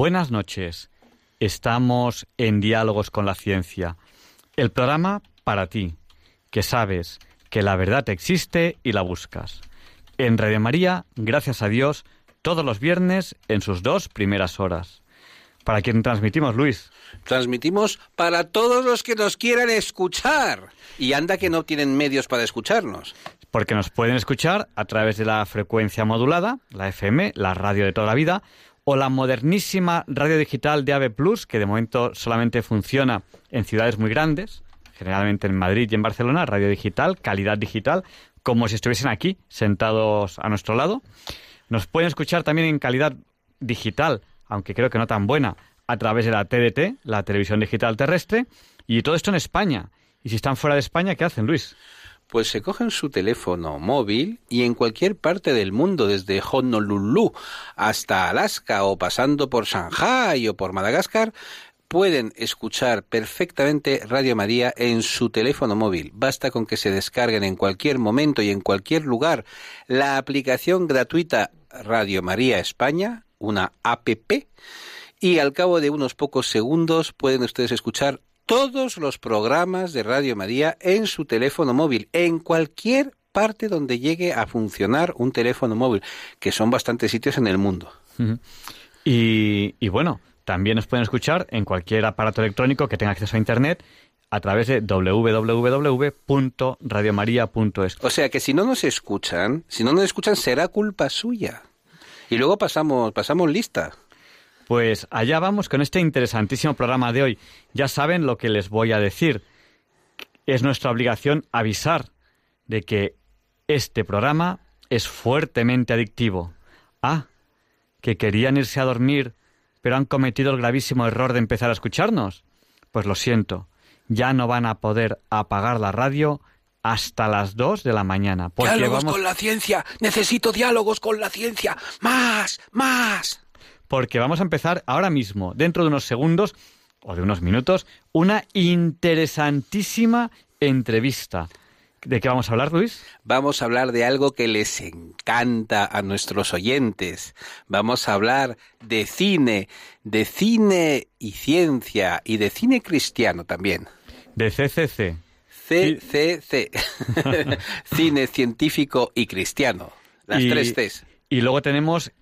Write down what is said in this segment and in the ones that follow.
Buenas noches. Estamos en Diálogos con la Ciencia, el programa para ti, que sabes que la verdad existe y la buscas. En Radio María, gracias a Dios, todos los viernes en sus dos primeras horas. ¿Para quién transmitimos, Luis? Transmitimos para todos los que nos quieran escuchar. Y anda que no tienen medios para escucharnos. Porque nos pueden escuchar a través de la frecuencia modulada, la FM, la radio de toda la vida, o la modernísima radio digital de AVE Plus, que de momento solamente funciona en ciudades muy grandes, generalmente en Madrid y en Barcelona, radio digital, calidad digital, como si estuviesen aquí, sentados a nuestro lado. Nos pueden escuchar también en calidad digital, aunque creo que no tan buena, a través de la TDT, la televisión digital terrestre, y todo esto en España. Y si están fuera de España, ¿qué hacen, Luis? Pues se cogen su teléfono móvil y en cualquier parte del mundo, desde Honolulu hasta Alaska o pasando por Shanghai o por Madagascar, pueden escuchar perfectamente Radio María en su teléfono móvil. Basta con que se descarguen en cualquier momento y en cualquier lugar la aplicación gratuita Radio María España, una APP, y al cabo de unos pocos segundos pueden ustedes escuchar todos los programas de Radio María en su teléfono móvil, en cualquier parte donde llegue a funcionar un teléfono móvil, que son bastantes sitios en el mundo. y, bueno, también nos pueden escuchar en cualquier aparato electrónico que tenga acceso a Internet a través de www.radiomaria.es. O sea que si no nos escuchan, si no nos escuchan será culpa suya. Y luego pasamos, pasamos lista. Pues allá vamos con este interesantísimo programa de hoy. Ya saben lo que les voy a decir. Es nuestra obligación avisar de que este programa es fuertemente adictivo. Ah, que querían irse a dormir, pero han cometido el gravísimo error de empezar a escucharnos. Pues lo siento, ya no van a poder apagar la radio hasta las dos de la mañana. Diálogos con la ciencia, necesito diálogos con la ciencia, más, más porque vamos a empezar ahora mismo, dentro de unos segundos o de unos minutos, una interesantísima entrevista. ¿De qué vamos a hablar, Luis? Vamos a hablar de algo que les encanta a nuestros oyentes. Vamos a hablar de cine, de cine y ciencia y de cine cristiano también. De CCC. CCC. cine científico y cristiano. Las tres Cs. Y luego tenemos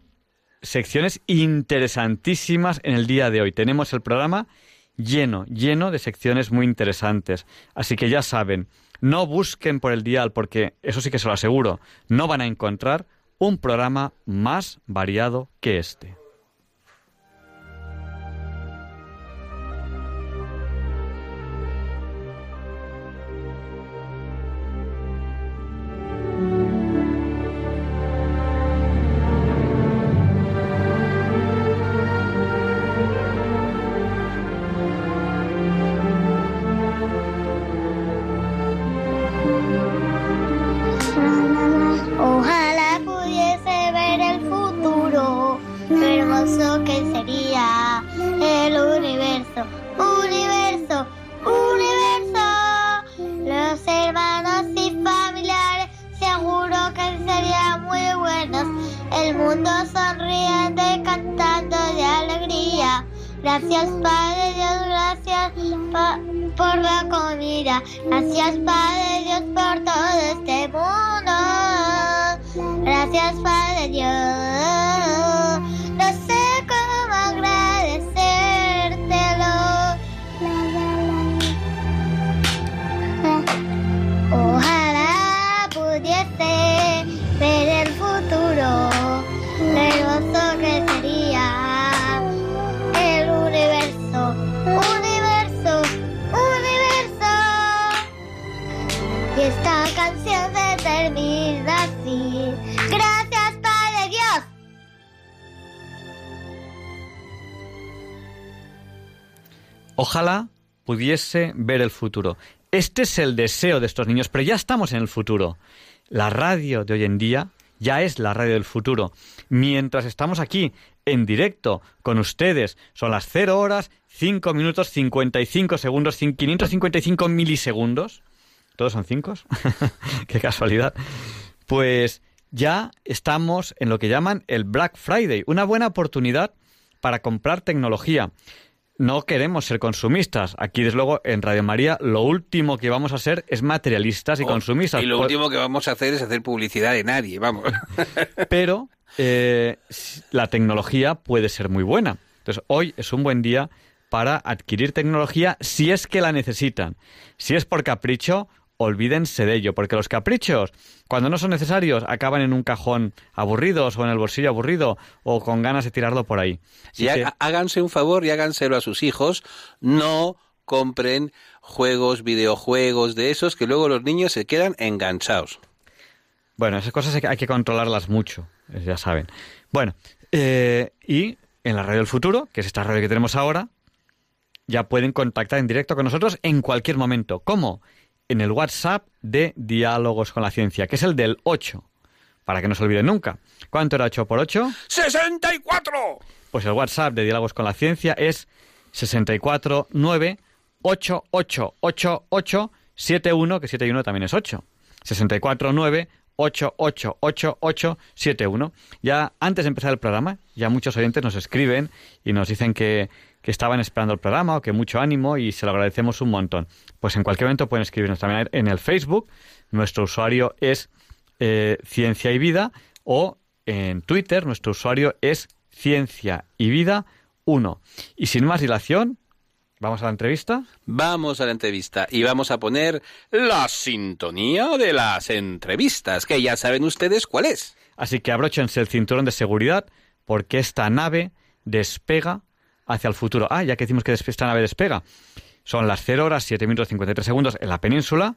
secciones interesantísimas en el día de hoy. Tenemos el programa lleno, lleno de secciones muy interesantes. Así que ya saben, no busquen por el dial porque, eso sí que se lo aseguro, no van a encontrar un programa más variado que este. Ver el futuro. Este es el deseo de estos niños, pero ya estamos en el futuro. La radio de hoy en día ya es la radio del futuro. Mientras estamos aquí en directo con ustedes, son las 0 horas, 5 minutos, 55 segundos, 555 milisegundos. ¿Todos son 5? Qué casualidad. Pues ya estamos en lo que llaman el Black Friday, una buena oportunidad para comprar tecnología. No queremos ser consumistas. Aquí, desde luego, en Radio María, lo último que vamos a hacer es materialistas y Oh, consumistas. Y lo último que vamos a hacer es hacer publicidad de nadie, vamos. pero eh, la tecnología puede ser muy buena. Entonces, hoy es un buen día para adquirir tecnología si es que la necesitan. Si es por capricho, olvídense de ello, porque los caprichos, cuando no son necesarios, acaban en un cajón aburridos o en el bolsillo aburrido o con ganas de tirarlo por ahí. Y que- háganse un favor y háganselo a sus hijos. No compren juegos, videojuegos de esos que luego los niños se quedan enganchados. Bueno, esas cosas hay que- hay que controlarlas mucho, eh, ya saben. Bueno, eh, y en la radio del futuro, que es esta radio que tenemos ahora, ya pueden contactar en directo con nosotros en cualquier momento. ¿Cómo? En el WhatsApp de Diálogos con la Ciencia, que es el del 8, para que no se olviden nunca. ¿Cuánto era 8 por 8? ¡64! Pues el WhatsApp de Diálogos con la Ciencia es 649-888871, que 71 también es 8. 649-888871. Ya antes de empezar el programa, ya muchos oyentes nos escriben y nos dicen que, que estaban esperando el programa o que mucho ánimo y se lo agradecemos un montón. Pues en cualquier momento pueden escribirnos también en el Facebook. Nuestro usuario es eh, Ciencia y Vida o en Twitter nuestro usuario es Ciencia y Vida 1. Y sin más dilación, vamos a la entrevista. Vamos a la entrevista y vamos a poner la sintonía de las entrevistas, que ya saben ustedes cuál es. Así que abróchense el cinturón de seguridad porque esta nave despega hacia el futuro. Ah, ya que decimos que esta nave despega. Son las 0 horas 7 minutos 53 segundos en la península,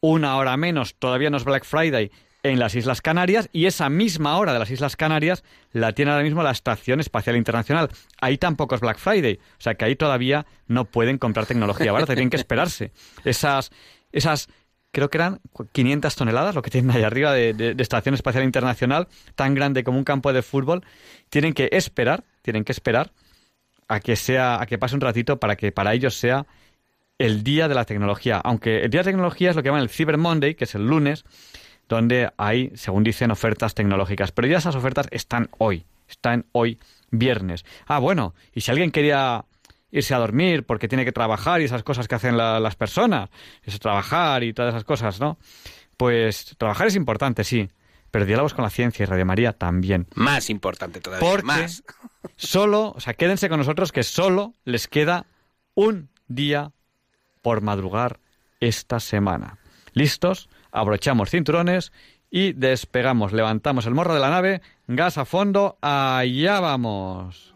una hora menos, todavía no es Black Friday, en las Islas Canarias y esa misma hora de las Islas Canarias la tiene ahora mismo la Estación Espacial Internacional. Ahí tampoco es Black Friday, o sea que ahí todavía no pueden comprar tecnología, ¿vale? Tienen que esperarse. Esas, esas creo que eran 500 toneladas, lo que tienen ahí arriba de Estación Espacial Internacional, tan grande como un campo de fútbol, tienen que esperar, tienen que esperar a que sea, a que pase un ratito para que para ellos sea el día de la tecnología. Aunque el día de la tecnología es lo que llaman el Cyber Monday, que es el lunes, donde hay, según dicen, ofertas tecnológicas. Pero ya esas ofertas están hoy, están hoy viernes. Ah, bueno, y si alguien quería irse a dormir porque tiene que trabajar y esas cosas que hacen la- las personas, eso trabajar y todas esas cosas, ¿no? Pues trabajar es importante, sí, pero diálogos con la ciencia y Radio María también. Más importante todavía, Porque más. Solo, o sea, quédense con nosotros que solo les queda un día por madrugar esta semana. ¿Listos? Abrochamos cinturones y despegamos. Levantamos el morro de la nave, gas a fondo, allá vamos.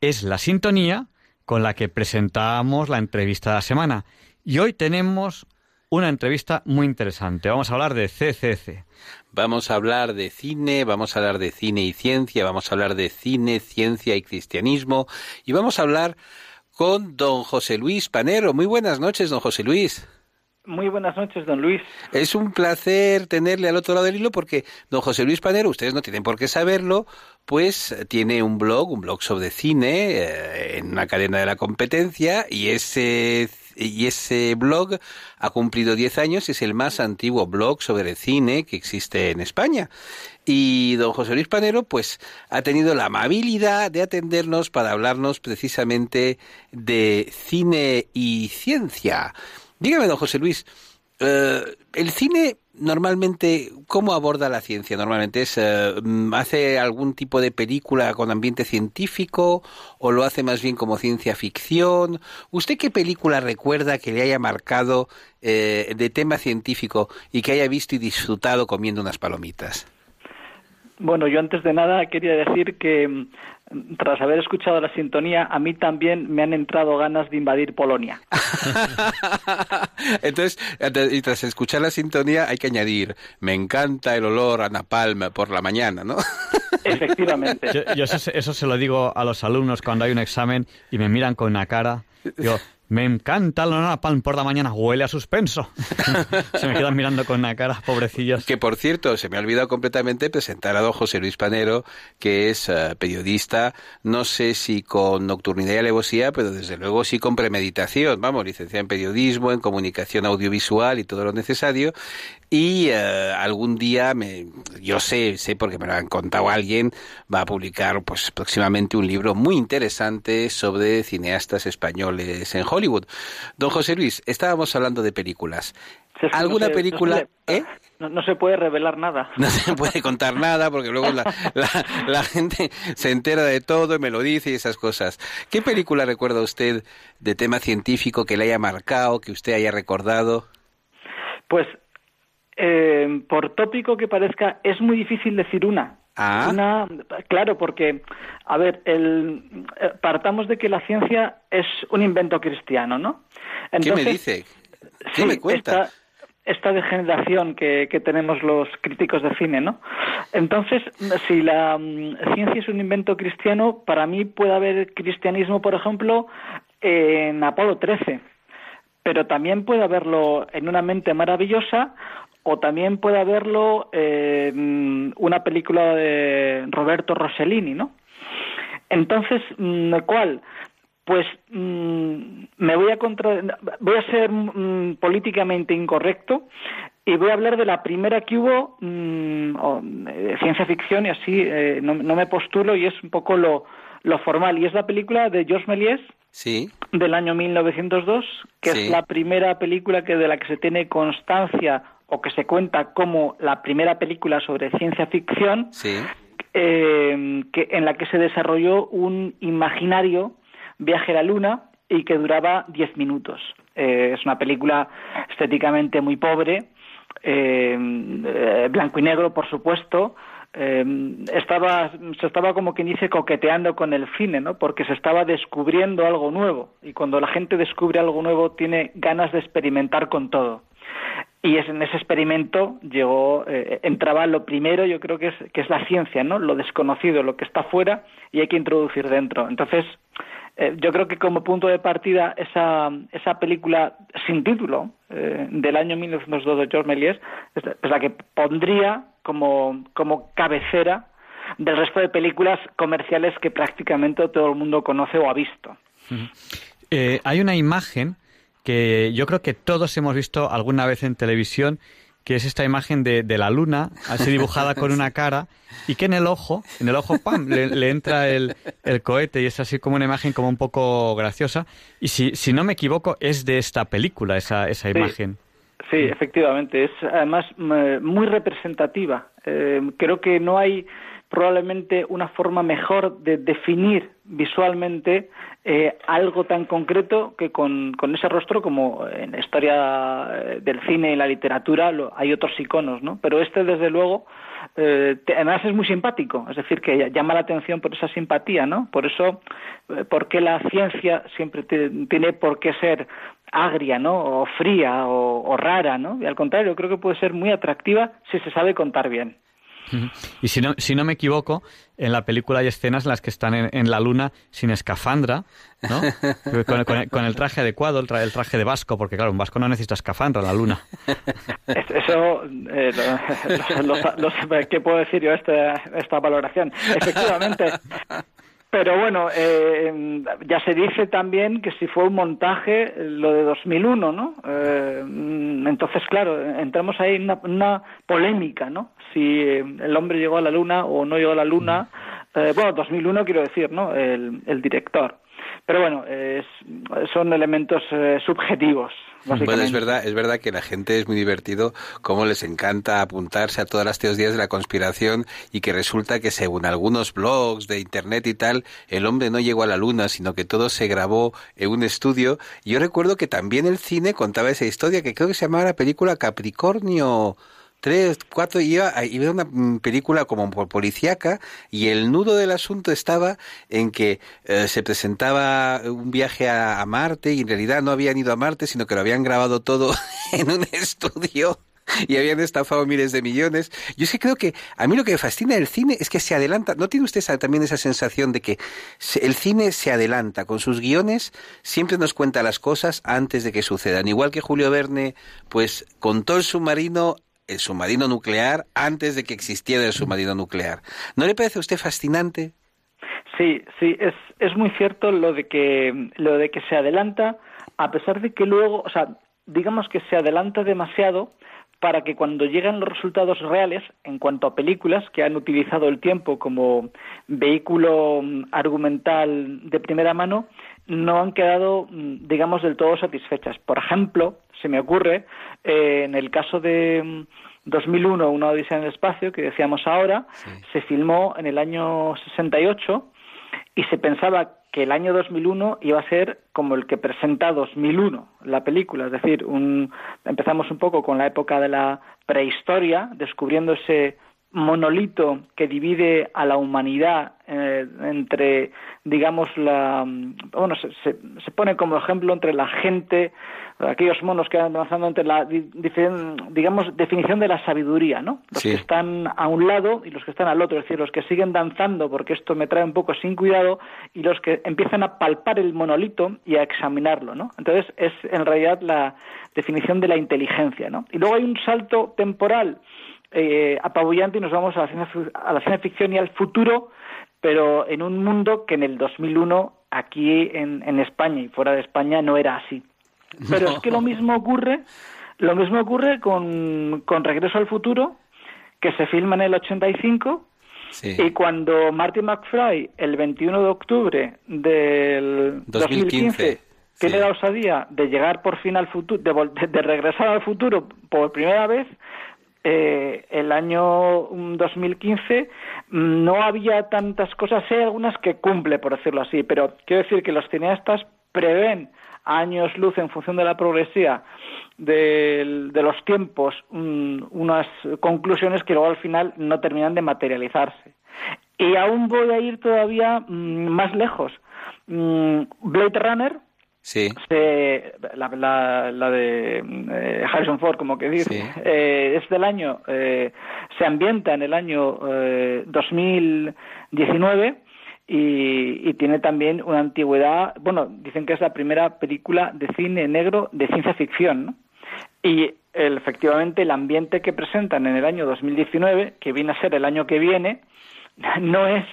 Es la sintonía con la que presentamos la entrevista de la semana. Y hoy tenemos una entrevista muy interesante. Vamos a hablar de CCC. Vamos a hablar de cine, vamos a hablar de cine y ciencia, vamos a hablar de cine, ciencia y cristianismo y vamos a hablar con don José Luis Panero. Muy buenas noches, don José Luis. Muy buenas noches, don Luis. Es un placer tenerle al otro lado del hilo porque don José Luis Panero, ustedes no tienen por qué saberlo, pues tiene un blog, un blog sobre cine eh, en una cadena de la competencia y ese y ese blog ha cumplido 10 años y es el más antiguo blog sobre cine que existe en España. Y don José Luis Panero, pues, ha tenido la amabilidad de atendernos para hablarnos precisamente de cine y ciencia. Dígame, don José Luis, eh, el cine normalmente, ¿cómo aborda la ciencia? Normalmente es, eh, ¿hace algún tipo de película con ambiente científico o lo hace más bien como ciencia ficción? ¿Usted qué película recuerda que le haya marcado eh, de tema científico y que haya visto y disfrutado comiendo unas palomitas? Bueno, yo antes de nada quería decir que tras haber escuchado la sintonía, a mí también me han entrado ganas de invadir Polonia. Entonces, y tras escuchar la sintonía hay que añadir, me encanta el olor a napalm por la mañana, ¿no? Efectivamente. Yo, eso, eso, se lo digo a los alumnos cuando hay un examen y me miran con una cara. Digo, me encanta la pan por la mañana, huele a suspenso. se me quedan mirando con una cara, pobrecillos. Que por cierto, se me ha olvidado completamente presentar a don José Luis Panero, que es eh, periodista, no sé si con nocturnidad y alevosía, pero desde luego sí con premeditación. Vamos, licenciado en periodismo, en comunicación audiovisual y todo lo necesario. Y eh, algún día, me, yo sé, sé porque me lo han contado alguien, va a publicar pues próximamente un libro muy interesante sobre cineastas españoles en Hollywood. Don José Luis, estábamos hablando de películas. ¿Alguna película? ¿eh? No, se puede revelar nada. No se puede contar nada porque luego la, la, gente se entera de todo y me lo dice y esas cosas. ¿Qué película recuerda usted de tema científico que le haya marcado, que usted haya recordado? Pues eh, por tópico que parezca, es muy difícil decir una. Ah. Una, claro, porque, a ver, el, eh, partamos de que la ciencia es un invento cristiano, ¿no? ¿Qué me dice? ¿Qué me cuenta? Esta, degeneración que, que, tenemos los críticos de cine, ¿no? Entonces, si la mm, ciencia es un invento cristiano, para mí puede haber cristianismo, por ejemplo, en Apolo 13 pero también puede haberlo en una mente maravillosa o también puede haberlo en una película de Roberto Rossellini, ¿no? Entonces, mm, ¿cuál? Pues mm, me voy a contra... voy a ser mm, políticamente incorrecto y voy a hablar de la primera que hubo de ciencia ficción y así eh, no, me postulo y es un poco lo, lo formal y es la película de Georges Méliès sí. del año 1902 que es la primera película que de la que se tiene constancia o que se cuenta como la primera película sobre ciencia ficción, eh, que, en la que se desarrolló un imaginario viaje a la Luna y que duraba diez minutos. Eh, es una película estéticamente muy pobre, eh, blanco y negro, por supuesto, estaba se estaba como quien dice coqueteando con el cine no porque se estaba descubriendo algo nuevo. Y cuando la gente descubre algo nuevo tiene ganas de experimentar con todo. Y es, en ese experimento llegó eh, entraba lo primero yo creo que es que es la ciencia no lo desconocido lo que está fuera y hay que introducir dentro. Entonces eh, yo creo que como punto de partida esa esa película sin título eh, del año 1902 de George Méliès es, la que pondría como como cabecera del resto de películas comerciales que prácticamente todo el mundo conoce o ha visto. hay una imagen que yo creo que todos hemos visto alguna vez en televisión, que es esta imagen de, de la luna, así dibujada con una cara, y que en el ojo, en el ojo, ¡pam!, le, entra el, el, cohete y es así como una imagen como un poco graciosa. Y si, si no me equivoco, es de esta película esa, esa imagen. Sí, efectivamente, es además muy representativa. Eh, creo que no hay probablemente una forma mejor de definir visualmente eh, algo tan concreto que con, ese rostro como en la historia eh, del cine y la literatura hay otros iconos, ¿no? Pero este, desde luego, eh, además es muy simpático, es decir, que llama la atención por esa simpatía, ¿no? Por eso, porque la ciencia siempre tiene por qué ser agria, ¿no? O fría o, o rara, ¿no? Y al contrario, creo que puede ser muy atractiva si se sabe contar bien. Y si no, si no me equivoco, en la película hay escenas en las que están en, la luna sin escafandra, ¿no? con, el, traje adecuado, el, traje de vasco, porque claro, un vasco no necesita escafandra en la luna. Eso, eh, ¿qué puedo decir yo esta, esta valoración? Efectivamente, pero bueno, eh, ya se dice también que si fue un montaje lo de 2001, ¿no? Eh, entonces, claro, entramos ahí en una, polémica, ¿no? Si el hombre llegó a la luna o no llegó a la luna. Eh, bueno, 2001 quiero decir, ¿no? El, el director. Pero bueno, son elementos eh, subjetivos. Bueno, es verdad, es verdad que la gente es muy divertido, como les encanta apuntarse a todas las teorías de la conspiración y que resulta que según algunos blogs de internet y tal, el hombre no llegó a la luna, sino que todo se grabó en un estudio. Yo recuerdo que también el cine contaba esa historia que creo que se llamaba la película Capricornio tres, cuatro, iba, iba una mm, película como policíaca y el nudo del asunto estaba en que eh, se presentaba un viaje a, Marte y en realidad no habían ido a Marte, sino que lo habían grabado todo en un estudio y habían estafado miles de millones. Yo es que creo que a mí lo que me fascina del cine es que se adelanta. ¿No tiene usted también esa sensación de que el cine se adelanta con sus guiones? Siempre nos cuenta las cosas antes de que sucedan. Igual que Julio Verne, pues contó el submarino el submarino nuclear antes de que existiera el submarino nuclear. ¿No le parece a usted fascinante? Sí, sí, es, es muy cierto lo de que lo de que se adelanta, a pesar de que luego, o sea, digamos que se adelanta demasiado para que cuando llegan los resultados reales en cuanto a películas que han utilizado el tiempo como vehículo mm, argumental de primera mano, no han quedado, mm, digamos, del todo satisfechas. Por ejemplo, se me ocurre, eh, en el caso de 2001, mm, Una Odisea en el Espacio, que decíamos ahora, se filmó en el año 68 y se pensaba que el año 2001 iba a ser como el que presenta 2001, la película. Es decir, un, empezamos un poco con la época de la prehistoria, descubriendo ese monolito que divide a la humanidad eh, entre, digamos, la. Bueno, se, se, pone como ejemplo entre la gente, aquellos monos que van avanzando entre la, digamos, definición de la sabiduría, ¿no? Los que están a un lado y los que están al otro, es decir, los que siguen danzando, porque esto me trae un poco sin cuidado, y los que empiezan a palpar el monolito y a examinarlo, ¿no? Entonces, es en realidad la definición de la inteligencia, ¿no? Y luego hay un salto temporal eh, apabullante y nos vamos a la, ciencia, a la ciencia ficción y al futuro, pero en un mundo que en el 2001 aquí en, en España y fuera de España no era así. Pero es que lo mismo ocurre, lo mismo ocurre con, con Regreso al Futuro, que se filma en el 85 y cuando Marty McFly el 21 de octubre del 2015, tiene la osadía de llegar por fin al futuro, de, de regresar al futuro por primera vez, eh, el año 2015 mm, no había tantas cosas, hay algunas que cumple, por decirlo así, pero quiero decir que los cineastas prevén años luz en función de la progresía de, los tiempos mm, unas conclusiones que luego al final no terminan de materializarse. Y aún voy a ir todavía mm, más lejos. Blade Runner, Sí. la, la, de eh, Harrison Ford, como que dice, eh, es del año, eh, se ambienta en el año 2019 y, y, tiene también una antigüedad, bueno, dicen que es la primera película de cine negro de ciencia ficción, ¿no? Y efectivamente el ambiente que presentan en el año 2019, que viene a ser el año que viene, no es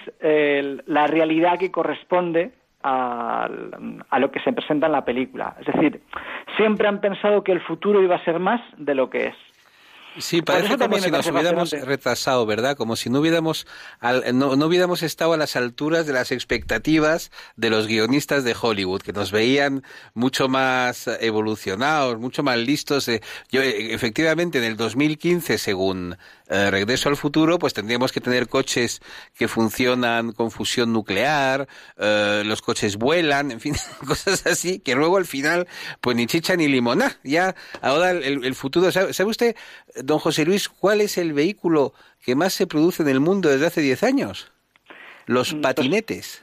la realidad que corresponde a, lo que se presenta en la película. Es decir, siempre han pensado que el futuro iba a ser más de lo que es. Sí, parece como si nos hubiéramos retrasado, ¿verdad? Como si no hubiéramos, no, no, hubiéramos estado a las alturas de las expectativas de los guionistas de Hollywood, que nos veían mucho más evolucionados, mucho más listos. Yo, e, efectivamente, en el 2015, según eh, Regreso al Futuro, pues tendríamos que tener coches que funcionan con fusión nuclear, eh, los coches vuelan, en fin, cosas así, que luego al final, pues ni chicha ni limona. Ya, ahora el, el futuro, ¿sabe, ¿sabe usted, don José Luis, cuál es el vehículo que más se produce en el mundo desde hace 10 años? Los mm, pues patinetes.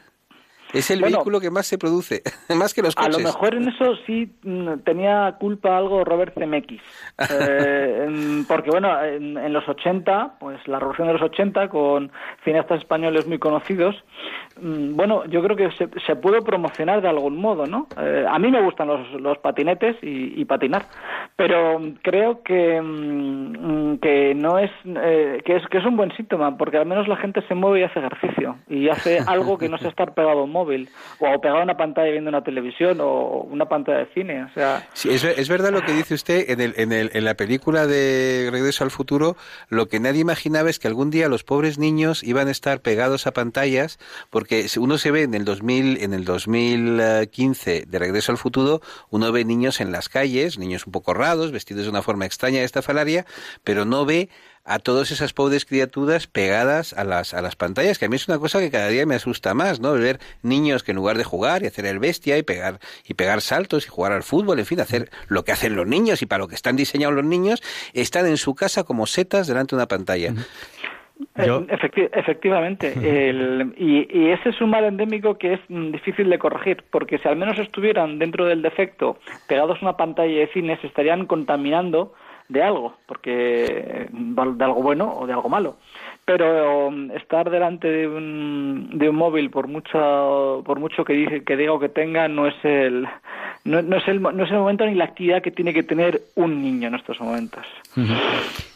Es el vehículo que más se produce, más que los coches. A lo mejor en eso sí mm, tenía culpa algo Robert Zemeckis. Eh, porque, bueno, en, los 80, pues la revolución de los 80, con cineastas españoles muy conocidos, mm, bueno, yo creo que se, se pudo promocionar de algún modo, ¿no? Eh, a mí me gustan los, los patinetes y, patinar, pero creo que, mm, que no es, eh, que es que es un buen síntoma, porque al menos la gente se mueve y hace ejercicio y hace algo que no sea estar pegado móvil o pegado a una pantalla viendo una televisión o una pantalla de cine. O sea... Sí, es, verdad lo que dice usted en, el, en, el, en la película de Regreso al Futuro. Lo que nadie imaginaba es que algún día los pobres niños iban a estar pegados a pantallas porque uno se ve en el 2000, en el 2015 de Regreso al Futuro, uno ve niños en las calles, niños un poco raros, vestidos de una forma extraña de esta falaria, pero no ve a todas esas pobres criaturas pegadas a las, a las pantallas, que a mí es una cosa que cada día me asusta más, ¿no? Ver niños que en lugar de jugar y hacer el bestia y pegar, y pegar saltos y jugar al fútbol, en fin, hacer lo que hacen los niños y para lo que están diseñados los niños, están en su casa como setas delante de una pantalla. Eh, efectivamente, y, y, ese es un mal endémico que es mm, difícil de corregir, porque si al menos estuvieran dentro del defecto pegados a una pantalla de cine, se estarían contaminando de algo, porque de algo bueno o de algo malo. Pero um, estar delante de un, de un móvil por mucho por mucho que dice que diga o que tenga no es el no, es el no es el momento ni la actividad que tiene que tener un niño en estos momentos.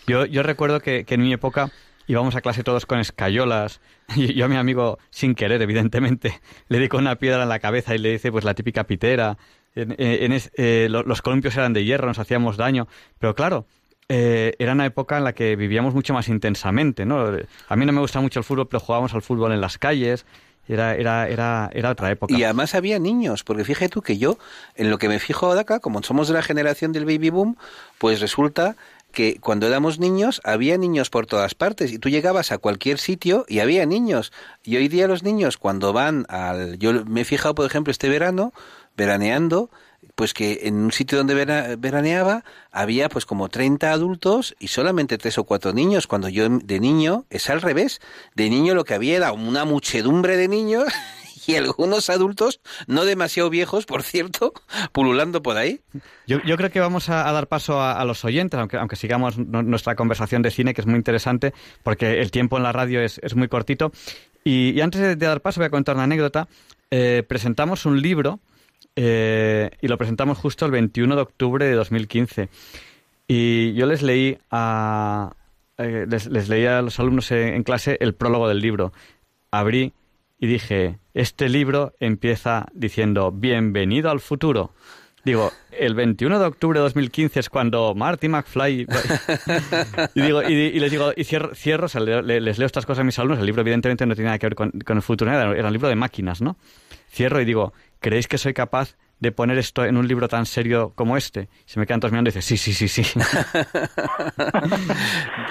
Yo yo recuerdo que, en mi época íbamos a clase todos con escayolas y yo a mi amigo sin querer evidentemente le di una piedra en la cabeza y le dice pues la típica pitera en, eh, los columpios eran de hierro, nos hacíamos daño, pero claro, eh, era una época en la que vivíamos mucho más intensamente, ¿no? A mí no me gusta mucho el fútbol, pero jugábamos al fútbol en las calles, era, era, era, era otra época. Y además había niños, porque fíjate tú que yo, en lo que me fijo ahora acá, como somos de la generación del baby boom, pues resulta que cuando éramos niños había niños por todas partes y tú llegabas a cualquier sitio y había niños. Y hoy día los niños cuando van al... Yo me he fijado, por ejemplo, este verano, veraneando, pues que en un sitio donde veraneaba había pues como 30 adultos y solamente tres o cuatro niños, cuando yo de niño es al revés, de niño lo que había era una muchedumbre de niños y algunos adultos, no demasiado viejos, por cierto, pululando por ahí. Yo, creo que vamos a, dar paso a, los oyentes, aunque, aunque sigamos nuestra conversación de cine, que es muy interesante, porque el tiempo en la radio es, muy cortito. Y, antes de, dar paso, voy a contar una anécdota. Eh, presentamos un libro eh, y lo presentamos justo el 21 de octubre de 2015. Y yo les leí a, eh, les, leí a los alumnos en, clase el prólogo del libro. Abrí y dije, este libro empieza diciendo, bienvenido al futuro. Digo, el 21 de octubre de 2015 es cuando Marty McFly... y, digo, y, les digo, y cierro, cierro les leo estas cosas a mis alumnos, el libro evidentemente no tiene nada que ver con, con el futuro, era un libro de máquinas, ¿no? Cierro y digo, ¿creéis que soy capaz de poner esto en un libro tan serio como este? Se me quedan todos mirando y dice, sí, sí, sí, sí.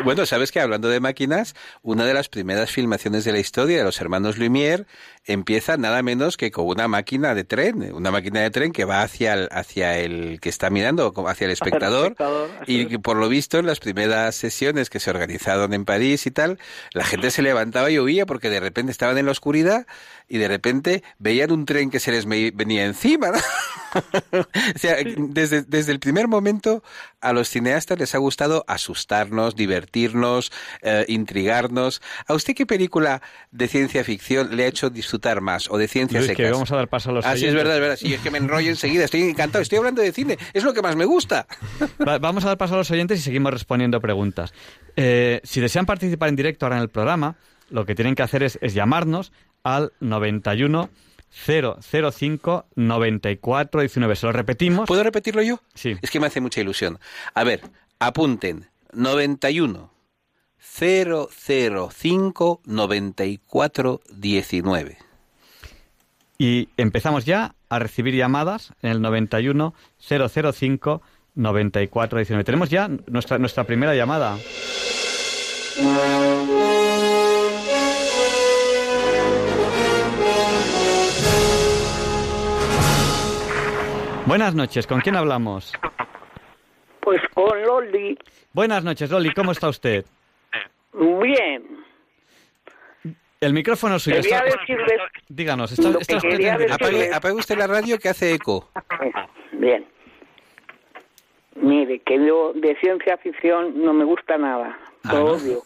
bueno, sabes que hablando de máquinas, una de las primeras filmaciones de la historia de los hermanos Lumière empieza nada menos que con una máquina de tren, una máquina de tren que va hacia el, hacia el que está mirando, hacia el espectador, y por lo visto en las primeras sesiones que se organizaron en París y tal, la gente se levantaba y oía porque de repente estaban en la oscuridad y de repente veían un tren que se les venía encima. o sea, desde, desde el primer momento a los cineastas les ha gustado asustarnos, divertirnos, eh, intrigarnos. ¿A usted qué película de ciencia ficción le ha hecho disfrutar más o de ciencia secas? que vamos a dar paso a los Ah, sí, es verdad, es verdad. Sí, es que me enrollo enseguida. Estoy encantado. Estoy hablando de cine. Es lo que más me gusta. vamos a dar paso a los oyentes y seguimos respondiendo preguntas. Eh, si desean participar en directo ahora en el programa, lo que tienen que hacer es, llamarnos al 91 005 94 19. Se lo repetimos. ¿Puedo repetirlo yo? Sí. Es que me hace mucha ilusión. A ver, apunten. 91 005 94 19. Y empezamos ya a recibir llamadas en el 91 005 94 19. Tenemos ya nuestra, nuestra primera llamada. Buenas noches, ¿con quién hablamos? Pues con Loli. Buenas noches, Loli, ¿cómo está usted? Bien. El micrófono suyo. Está... decirles... Díganos, está, está usted directo. Apague, apague usted la radio que hace eco. Bien. Mire, que yo de ciencia ficción no me gusta nada. Ah, Lo ¿no? odio.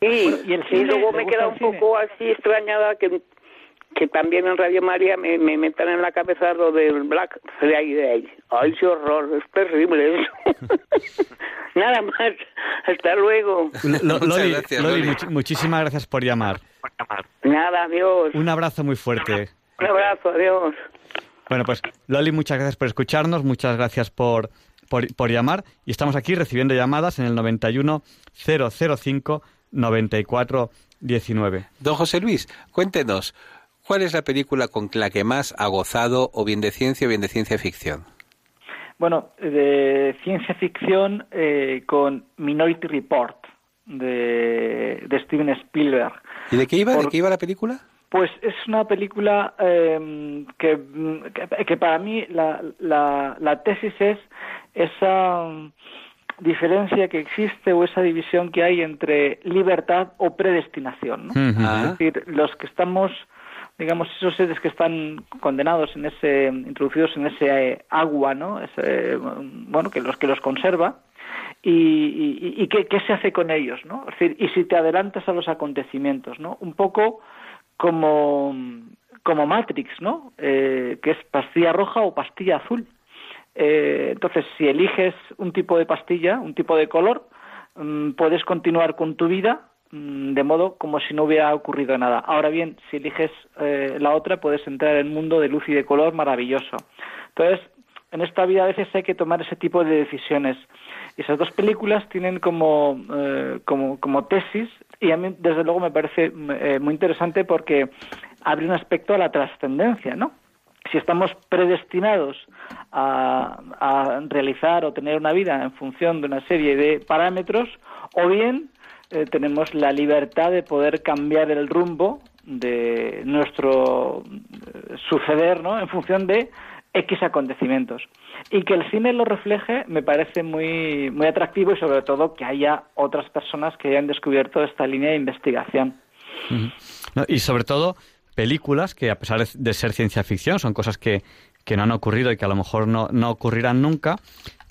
Y, ¿y el y luego ¿Le me queda un cine? poco así extrañada que, que también en Radio María me, me metan en la cabeza lo del Black Friday. ¡Ay, qué horror! Es terrible eso. Nada más. Hasta luego. Lo- Loli, gracias, Loli, Loli. much- muchísimas gracias por llamar. Nada, adiós. Un abrazo muy fuerte. Un abrazo, adiós. Bueno, pues Loli, muchas gracias por escucharnos, muchas gracias por, por, por llamar y estamos aquí recibiendo llamadas en el 91 005 94 19. Don José Luis, cuéntenos, ¿cuál es la película con la que más ha gozado, o bien de ciencia o bien de ciencia ficción? Bueno, de ciencia ficción eh, con Minority Report de, de Steven Spielberg. ¿Y de qué iba? ¿De qué iba la película? Pues es una película eh, que, que, que para mí la, la, la tesis es esa mm, diferencia que existe o esa división que hay entre libertad o predestinación. ¿no? Es decir, los que estamos, digamos, esos seres que están condenados en ese, introducidos en ese eh, agua, ¿no? Ese, bueno, que los que los conserva. Y, y, qué, se hace con ellos, ¿no? Es decir, y si te adelantas a los acontecimientos, ¿no? Un poco como, como Matrix, ¿no? Eh, que es pastilla roja o pastilla azul. Eh, entonces, si eliges un tipo de pastilla, un tipo de color, mm, puedes continuar con tu vida de modo como si no hubiera ocurrido nada. Ahora bien, si eliges eh, la otra, puedes entrar en un mundo de luz y de color maravilloso. Entonces, en esta vida a veces hay que tomar ese tipo de decisiones. Esas dos películas tienen como, eh, como, como tesis, y a mí desde luego me parece eh, muy interesante porque abre un aspecto a la trascendencia, ¿no? Si estamos predestinados a, a realizar o tener una vida en función de una serie de parámetros, o bien eh, tenemos la libertad de poder cambiar el rumbo de nuestro eh, suceder, ¿no? En función de X acontecimientos. Y que el cine lo refleje me parece muy, muy atractivo y sobre todo que haya otras personas que hayan descubierto esta línea de investigación. Y sobre todo películas que a pesar de ser ciencia ficción son cosas que, que no han ocurrido y que a lo mejor no, no ocurrirán nunca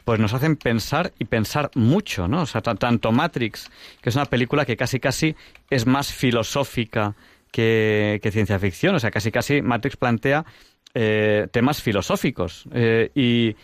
pues nos hacen pensar y pensar mucho, ¿no? O sea, ta- tanto Matrix, que es una película que casi casi es más filosófica que, que ciencia ficción, o sea, casi casi Matrix plantea eh, temas filosóficos eh, y,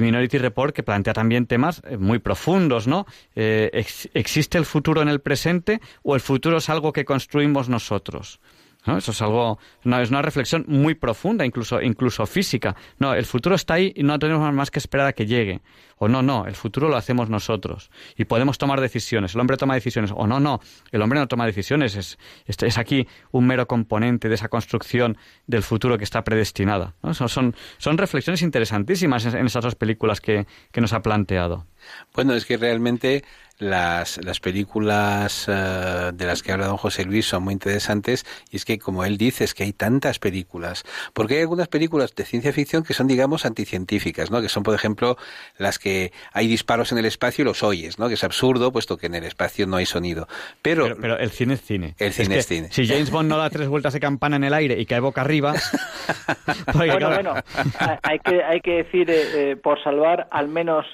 Minority Report que plantea también temas eh, muy profundos, ¿no? Ex- ¿Existe el futuro en el presente o el futuro es algo que construimos nosotros? ¿No? Eso es algo, no, es una reflexión muy profunda, incluso, incluso física. No, el futuro está ahí y no tenemos más que esperar a que llegue. O no, no, el futuro lo hacemos nosotros. Y podemos tomar decisiones. El hombre toma decisiones. O no, no, el hombre no toma decisiones. Es, es, aquí un mero componente de esa construcción del futuro que está predestinada. Son, son, son reflexiones interesantísimas en, en esas dos películas que, que nos ha planteado. Bueno, es que realmente las, las películas eh, de las que habla don José Luis son muy interesantes y es que, como él dice, es que hay tantas películas. Porque hay algunas películas de ciencia ficción que son, digamos, anticientíficas, ¿no? Que son, por ejemplo, las que hay disparos en el espacio y los oyes, ¿no? Que es absurdo, puesto que en el espacio no hay sonido. Pero, Pero, pero el cine es cine. El cine es cine. Si James Bond no da tres vueltas de campana en el aire y cae boca arriba... porque, Bueno, bueno, hay- hay que, hay que decir, eh, eh, por salvar al menos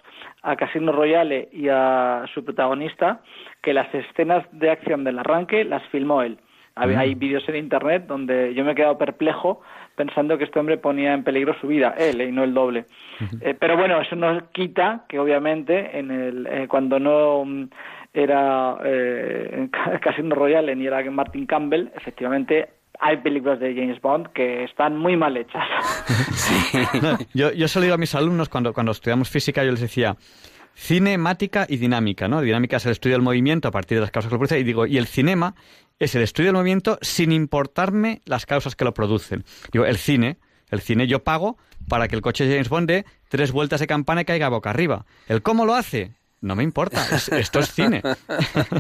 a Casino Royale y a su protagonista, que las escenas de acción del arranque las filmó él. Hay, hay vídeos en internet donde yo me he quedado perplejo pensando que este hombre ponía en peligro su vida, él, y no el doble. Eh, pero bueno, eso no quita que obviamente en el, eh, cuando no mm, era eh, Casino Royale ni era Martin Campbell, efectivamente hay películas de James Bond que están muy mal hechas. No, yo, yo se lo digo a mis alumnos cuando, cuando estudiamos física, yo les decía, cinemática y dinámica, ¿no? Dinámica es el estudio del movimiento a partir de las causas que lo producen, y digo, y el cinema es el estudio del movimiento sin importarme las causas que lo producen. Digo, el cine, el cine yo pago para que el coche James Bond dé tres vueltas de campana y caiga boca arriba. ¿El cómo lo hace? No me importa, esto es cine.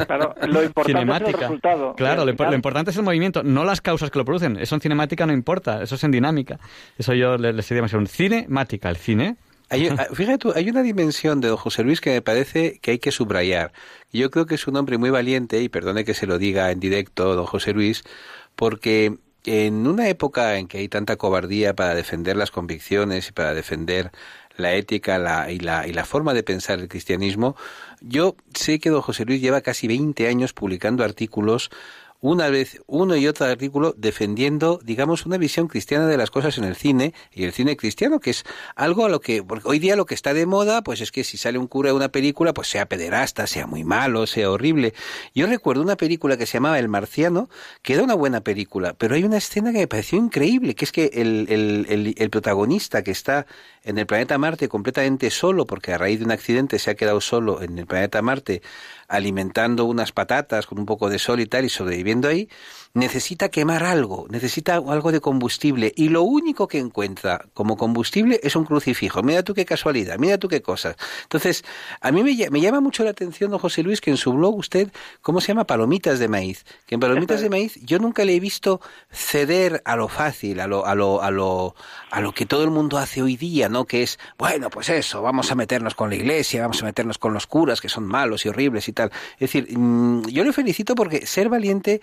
Claro, lo importante es el resultado. Claro, lo, importante es el movimiento, no las causas que lo producen. Eso en cinemática no importa, eso es en dinámica. Eso yo le, le sería más un cinemática, el cine. Hay, fíjate tú, hay una dimensión de don José Luis que me parece que hay que subrayar. Yo creo que es un hombre muy valiente, y perdone que se lo diga en directo, don José Luis, porque en una época en que hay tanta cobardía para defender las convicciones y para defender la ética la, y, la, y la forma de pensar el cristianismo, yo sé que don José Luis lleva casi 20 años publicando artículos una vez uno y otro artículo defendiendo, digamos, una visión cristiana de las cosas en el cine y el cine cristiano, que es algo a lo que, porque hoy día lo que está de moda, pues es que si sale un cura de una película, pues sea pederasta, sea muy malo, sea horrible. Yo recuerdo una película que se llamaba El Marciano, que era una buena película, pero hay una escena que me pareció increíble, que es que el, el, el, el protagonista que está en el planeta Marte completamente solo, porque a raíz de un accidente se ha quedado solo en el planeta Marte, alimentando unas patatas con un poco de sol y tal y sobreviviendo ahí, necesita quemar algo, necesita algo de combustible y lo único que encuentra como combustible es un crucifijo. Mira tú qué casualidad, mira tú qué cosas. Entonces, a mí me, llama mucho la atención, don José Luis, que en su blog usted, ¿cómo se llama? Palomitas de maíz. Que en Palomitas de maíz yo nunca le he visto ceder a lo fácil, a lo, a lo, a lo, a lo que todo el mundo hace hoy día, ¿no? Que es, bueno, pues eso, vamos a meternos con la iglesia, vamos a meternos con los curas que son malos y horribles y tal. Es decir, mm, yo le felicito porque ser valiente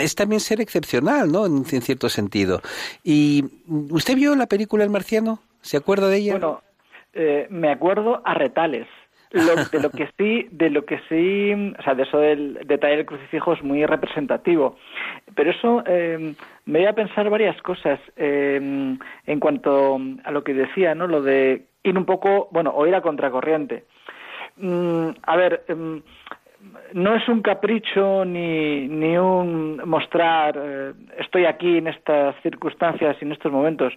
es también ser excepcional, ¿no? En, cierto sentido. ¿Y usted vio la película El Marciano? ¿Se acuerda de ella? Bueno, eh, me acuerdo a retales. de lo que sí, de lo que sí, o sea, de eso del detalle del crucifijo es muy representativo. Pero eso eh, me voy a pensar varias cosas eh, en cuanto a lo que decía, ¿no? Lo de ir un poco, bueno, o ir a contracorriente. Mm, a ver, em, no es un capricho ni, ni un mostrar eh, estoy aquí en estas circunstancias y en estos momentos.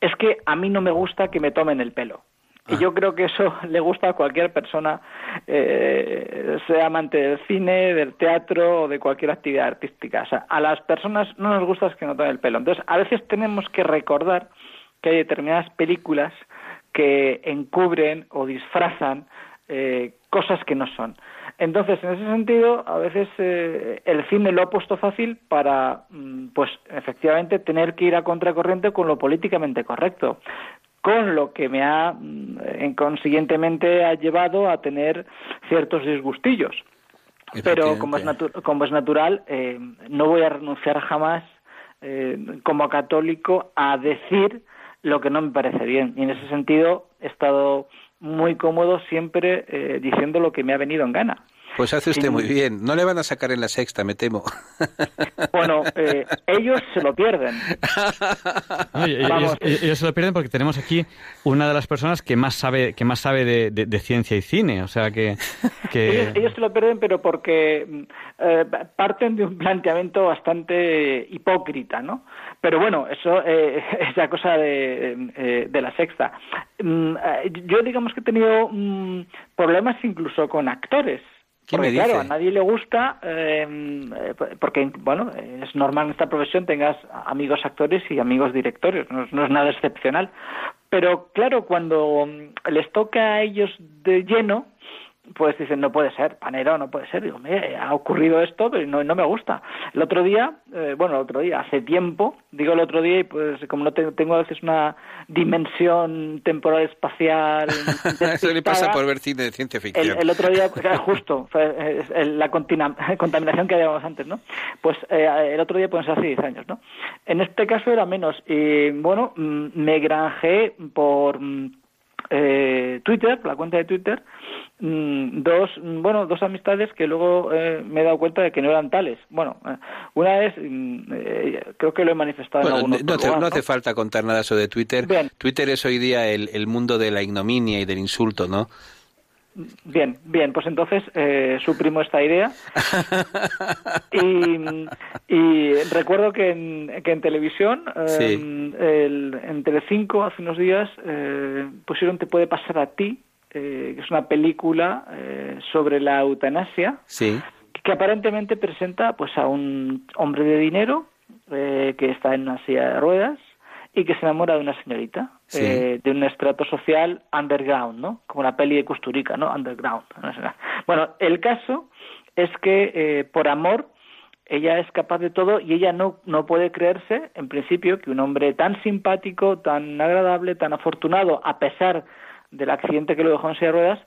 Es que a mí no me gusta que me tomen el pelo. Y ah. yo creo que eso le gusta a cualquier persona, eh, sea amante del cine, del teatro o de cualquier actividad artística. O sea, a las personas no nos gusta que nos tomen el pelo. Entonces, a veces tenemos que recordar que hay determinadas películas que encubren o disfrazan eh, cosas que no son. Entonces, en ese sentido, a veces eh, el cine lo ha puesto fácil para, mm, pues, efectivamente, tener que ir a contracorriente con lo políticamente correcto con lo que me ha mm, consiguientemente ha llevado a tener ciertos disgustillos. Pero como es, como es natural, eh, no voy a renunciar jamás eh, como católico a decir lo que no me parece bien. Y en ese sentido he estado muy cómodo siempre eh, diciendo lo que me ha venido en gana. Pues hace usted muy bien. No le van a sacar en la sexta, me temo. Bueno, eh, ellos se lo pierden. ellos, se lo pierden porque tenemos aquí una de las personas que más sabe que más sabe de, ciencia y cine. O sea que, Ellos, se lo pierden, pero porque eh, parten de un planteamiento bastante hipócrita, ¿no? Pero bueno, eso eh, es la cosa de, de la sexta. Mm, yo digamos que he tenido mm, problemas incluso con actores porque, claro, a nadie le gusta, em, eh, porque, bueno, es normal en esta profesión tengas amigos actores y amigos directores, no, no es nada excepcional. Pero, claro, cuando les toca a ellos de lleno, pues dicen, no puede ser, panero, no puede ser. Digo, me ha ocurrido esto, pero no, no me gusta. El otro día, eh, bueno, el otro día, hace tiempo, digo el otro día, y pues como no tengo a veces una dimensión temporal espacial. Eso le pasa por ver cine de ciencia ficción. El, otro día, justo, fue la contaminación que habíamos antes, ¿no? Pues eh, el otro día, pues hace 10 años, ¿no? En este caso era menos. Y bueno, mm, me granjé por mm, eh, Twitter, la cuenta de Twitter, Mm, dos bueno dos amistades que luego eh, me he dado cuenta de que no eran tales. Bueno eh, una es mm, eh, creo que lo he manifestado en no, no, hace falta contar nada sobre Twitter. Twitter es hoy día el, el, mundo de la ignominia y del insulto no Bien, bien, pues entonces suprimo esta idea. y, y, recuerdo que en, que en televisión, el, en Telecinco, hace unos días, pusieron Te puede pasar a ti, que es una película sobre la eutanasia, sí. que aparentemente presenta pues a un hombre de dinero que está en una silla de ruedas y que se enamora de una señorita de un estrato social underground, ¿no? Como la peli de Custurica, ¿no? Underground. Bueno, el caso es que por amor ella es capaz de todo y ella no, no puede creerse, en principio, que un hombre tan simpático, tan agradable, tan afortunado, a pesar del accidente que lo dejó en silla de ruedas,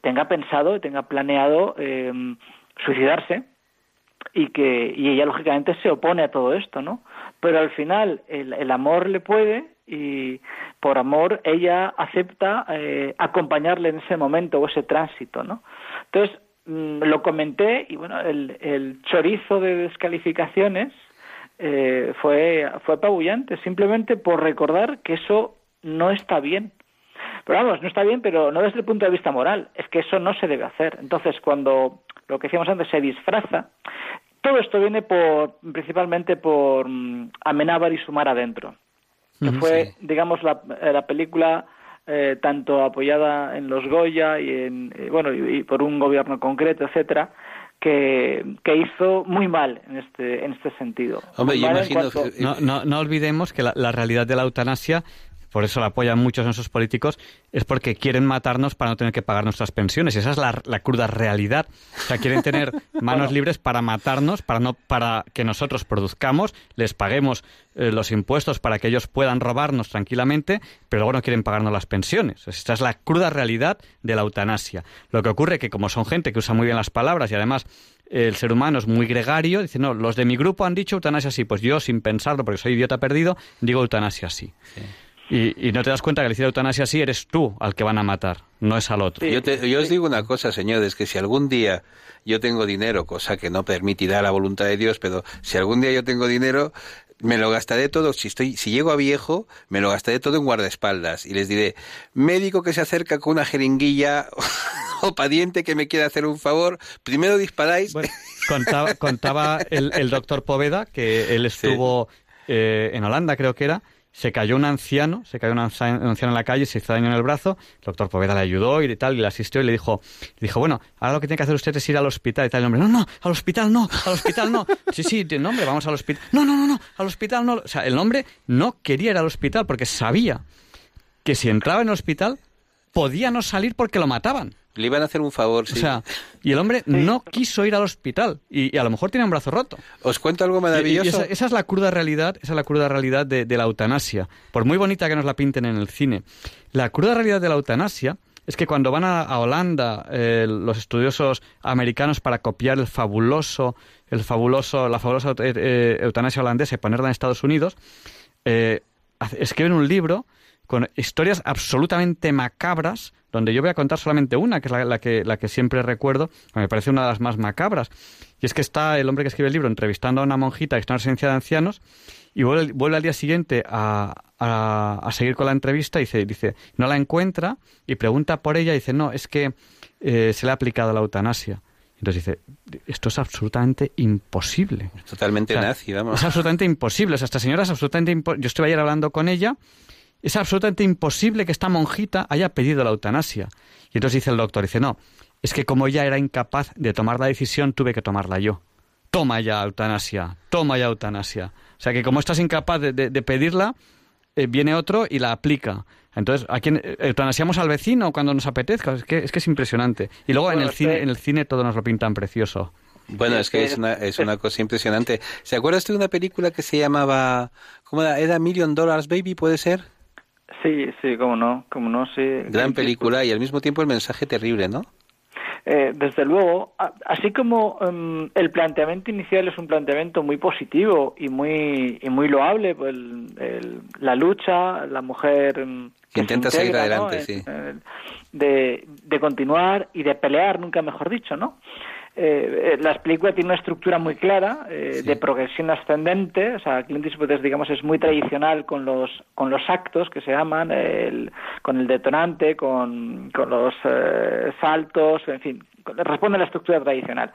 tenga pensado, tenga planeado em, suicidarse y que y ella lógicamente se opone a todo esto, ¿no? Pero al final el, el amor le puede y por amor ella acepta eh, acompañarle en ese momento o ese tránsito, ¿no? Entonces Mm, lo comenté y bueno, el, el chorizo de descalificaciones eh, fue, fue apabullante, simplemente por recordar que eso no está bien. Pero vamos, no está bien, pero no desde el punto de vista moral, es que eso no se debe hacer. Entonces, cuando lo que decíamos antes se disfraza, todo esto viene por, principalmente por um, Amenábar y Sumar Adentro, que fue, digamos, la, la película eh, tanto apoyada en los Goya y en eh, bueno y, por un gobierno concreto etcétera que, que, hizo muy mal en este en este sentido. Hombre, yo imagino no, no, no, olvidemos que la, la realidad de la eutanasia por eso la apoyan muchos en esos políticos, es porque quieren matarnos para no tener que pagar nuestras pensiones. Esa es la, cruda realidad. O sea, quieren tener manos libres para matarnos, para, no, para que nosotros produzcamos, les paguemos eh, los impuestos para que ellos puedan robarnos tranquilamente, pero luego no quieren pagarnos las pensiones. Esta es la cruda realidad de la eutanasia. Lo que ocurre es que como son gente que usa muy bien las palabras y además el ser humano es muy gregario, dice, no, los de mi grupo han dicho eutanasia sí, pues yo sin pensarlo, porque soy idiota perdido, digo eutanasia sí. sí. Y, no te das cuenta que al decir eutanasia así eres tú al que van a matar, no es al otro. yo, yo, os digo una cosa, señores, que si algún día yo tengo dinero, cosa que no permitirá la voluntad de Dios, pero si algún día yo tengo dinero, me lo gastaré todo, si estoy, si llego a viejo, me lo gastaré todo en guardaespaldas y les diré, médico que se acerca con una jeringuilla o pariente que me quiera hacer un favor, primero disparáis. contaba, contaba el, el, doctor Poveda que él estuvo eh, en Holanda, creo que era, se cayó un anciano, se cayó un anciano en la calle, se hizo daño en el brazo, el doctor Poveda le ayudó y tal, y le asistió y le dijo, le dijo, bueno, ahora lo que tiene que hacer usted es ir al hospital y tal. El hombre, no, no, al hospital no, al hospital no. Sí, sí, no, hombre, vamos al hospital. No, no, no, no, al hospital no. O sea, el hombre no quería ir al hospital porque sabía que si entraba en el hospital podía no salir porque lo mataban. Le iban a hacer un favor, sí. O sea, y el hombre no quiso ir al hospital y, a lo mejor tiene un brazo roto. Os cuento algo maravilloso. esa, es la cruda realidad, esa es la cruda realidad de, la eutanasia. Por muy bonita que nos la pinten en el cine, la cruda realidad de la eutanasia es que cuando van a, Holanda eh, los estudiosos americanos para copiar el fabuloso, el fabuloso, la fabulosa eh, eh, eutanasia holandesa y ponerla en Estados Unidos, escriben un libro con historias absolutamente macabras, donde yo voy a contar solamente una, que es la, que, la que siempre recuerdo, que me parece una de las más macabras. Y es que está el hombre que escribe el libro entrevistando a una monjita que está en una residencia de ancianos y vuelve, al día siguiente a, a, seguir con la entrevista y dice, dice, no la encuentra y pregunta por ella y dice, no, es que eh, se le ha aplicado la eutanasia. Entonces dice, esto es absolutamente imposible. Totalmente nazi, vamos. Es absolutamente imposible. O sea, esta señora es absolutamente imposible. Yo estuve ayer hablando con ella es absolutamente imposible que esta monjita haya pedido la eutanasia. Y entonces dice el doctor, dice, no, es que como ella era incapaz de tomar la decisión, tuve que tomarla yo. Toma ya eutanasia, toma ya eutanasia. O sea que como estás incapaz de, pedirla, eh, viene otro y la aplica. Entonces, ¿a quién eutanasiamos al vecino cuando nos apetezca? Es que es, que es impresionante. Y luego en el cine, en el cine todo nos lo pintan precioso. Bueno, es que es una, es una cosa impresionante. ¿Se acuerdas de una película que se llamaba, ¿cómo era? ¿Era Million Dollars Baby, puede ser? Sí, sí, cómo no, cómo no, sí. Gran película y al mismo tiempo el mensaje terrible, ¿no? Eh, desde luego, así como em, el planteamiento inicial es un planteamiento muy positivo y muy y muy loable, pues la lucha, la mujer em, que, intenta seguir adelante, sí. de, de continuar y de pelear, nunca mejor dicho, ¿no? Eh, eh, las películas tienen una estructura muy clara eh, de progresión ascendente, o sea, Clint Eastwood es, digamos, es muy tradicional con los, con los actos que se llaman, el, con el detonante, con, con los eh, saltos, en fin, responde a la estructura tradicional.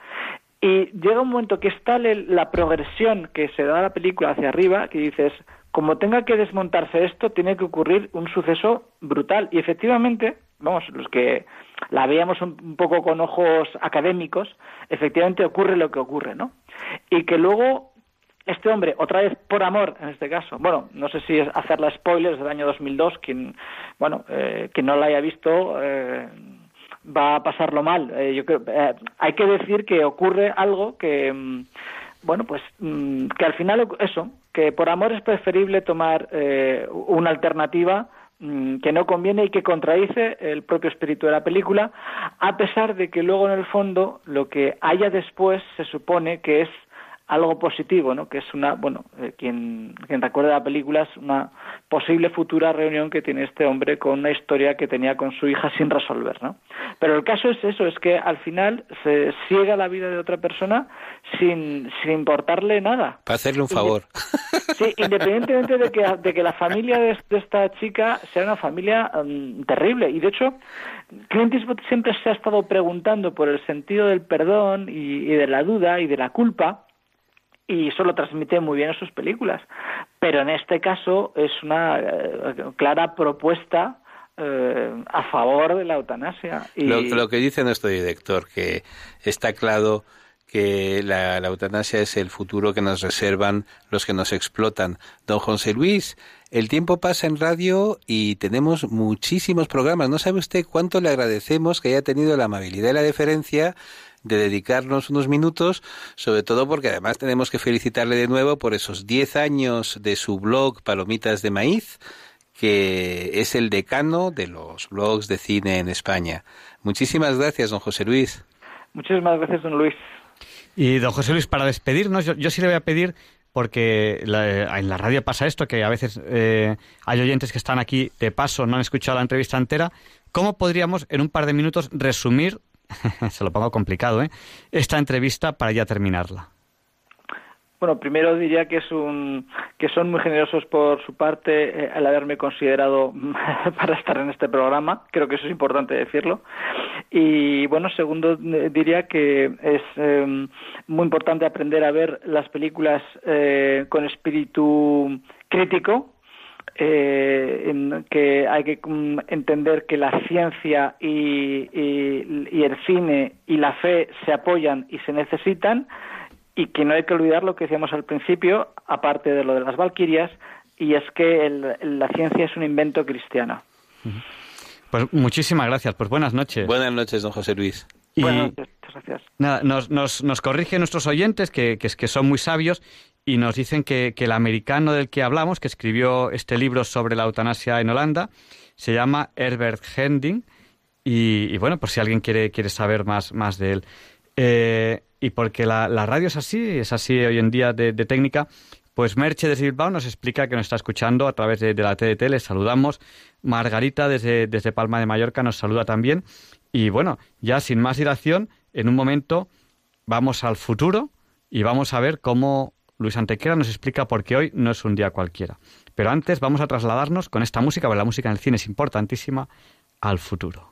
Y llega un momento que está la progresión que se da a la película hacia arriba, que dices, como tenga que desmontarse esto, tiene que ocurrir un suceso brutal. Y efectivamente, vamos, los que la veíamos un, poco con ojos académicos, efectivamente ocurre lo que ocurre, ¿no? Y que luego este hombre, otra vez por amor en este caso, bueno, no sé si es hacer la spoilers del año 2002, quien, bueno, eh, quien no la haya visto eh, va a pasarlo mal. Eh, yo creo, eh, hay que decir que ocurre algo que, mm, bueno, pues mm, que al final eso, que por amor es preferible tomar eh, una alternativa que no conviene y que contradice el propio espíritu de la película, a pesar de que luego en el fondo lo que haya después se supone que es algo positivo, ¿no? Que es una, bueno, eh, quien, quien recuerda la película es una posible futura reunión que tiene este hombre con una historia que tenía con su hija sin resolver, ¿no? Pero el caso es eso, es que al final se ciega la vida de otra persona sin, sin importarle nada. Para hacerle un favor. Sí, independientemente de que, de que la familia de, esta chica sea una familia mm, terrible. Y de hecho, Clint Eastwood siempre se ha estado preguntando por el sentido del perdón y de la duda y de la culpa y eso lo transmite muy bien en sus películas. Pero en este caso es una eh, clara propuesta eh, a favor de la eutanasia. Y... Lo, que dice nuestro director, que está claro que la, la, eutanasia es el futuro que nos reservan los que nos explotan. Don José Luis, el tiempo pasa en radio y tenemos muchísimos programas. ¿No sabe usted cuánto le agradecemos que haya tenido la amabilidad y la deferencia de dedicarnos unos minutos, sobre todo porque además tenemos que felicitarle de nuevo por esos 10 años de su blog Palomitas de Maíz, que es el decano de los blogs de cine en España. Muchísimas gracias, don José Luis. Muchísimas gracias, don Luis. Y don José Luis, para despedirnos, yo, sí le voy a pedir, porque en la radio pasa esto, que a veces eh, hay oyentes que están aquí de paso, no han escuchado la entrevista entera, ¿cómo podríamos en un par de minutos resumir se lo pongo complicado, ¿eh? esta entrevista para ya terminarla. Bueno, primero diría que es un que son muy generosos por su parte eh, al haberme considerado para estar en este programa. Creo que eso es importante decirlo. Y bueno, segundo eh, diría que es em, muy importante aprender a ver las películas eh, con espíritu crítico eh, en que hay que mm, entender que la ciencia y, el cine y la fe se apoyan y se necesitan y que no hay que olvidar lo que decíamos al principio, aparte de lo de las Valquirias, y es que la ciencia es un invento cristiano. Pues muchísimas gracias. Pues buenas noches. Buenas noches, don José Luis. buenas noches, gracias. nos, nos, nos corrigen nuestros oyentes, que, que, que son muy sabios, y nos dicen que, el americano del que hablamos, que escribió este libro sobre la eutanasia en Holanda, se llama Herbert Hending. Y, bueno, por si alguien quiere, quiere saber más, más de él. Eh, y porque la, radio es así, es así hoy en día de, técnica, pues Merche de Bilbao nos explica que nos está escuchando a través de, la TDT, les saludamos. Margarita desde, desde Palma de Mallorca nos saluda también. Y bueno, ya sin más dilación, en un momento vamos al futuro y vamos a ver cómo Luis Antequera nos explica por qué hoy no es un día cualquiera. Pero antes vamos a trasladarnos con esta música, porque la música en el cine es importantísima, al futuro.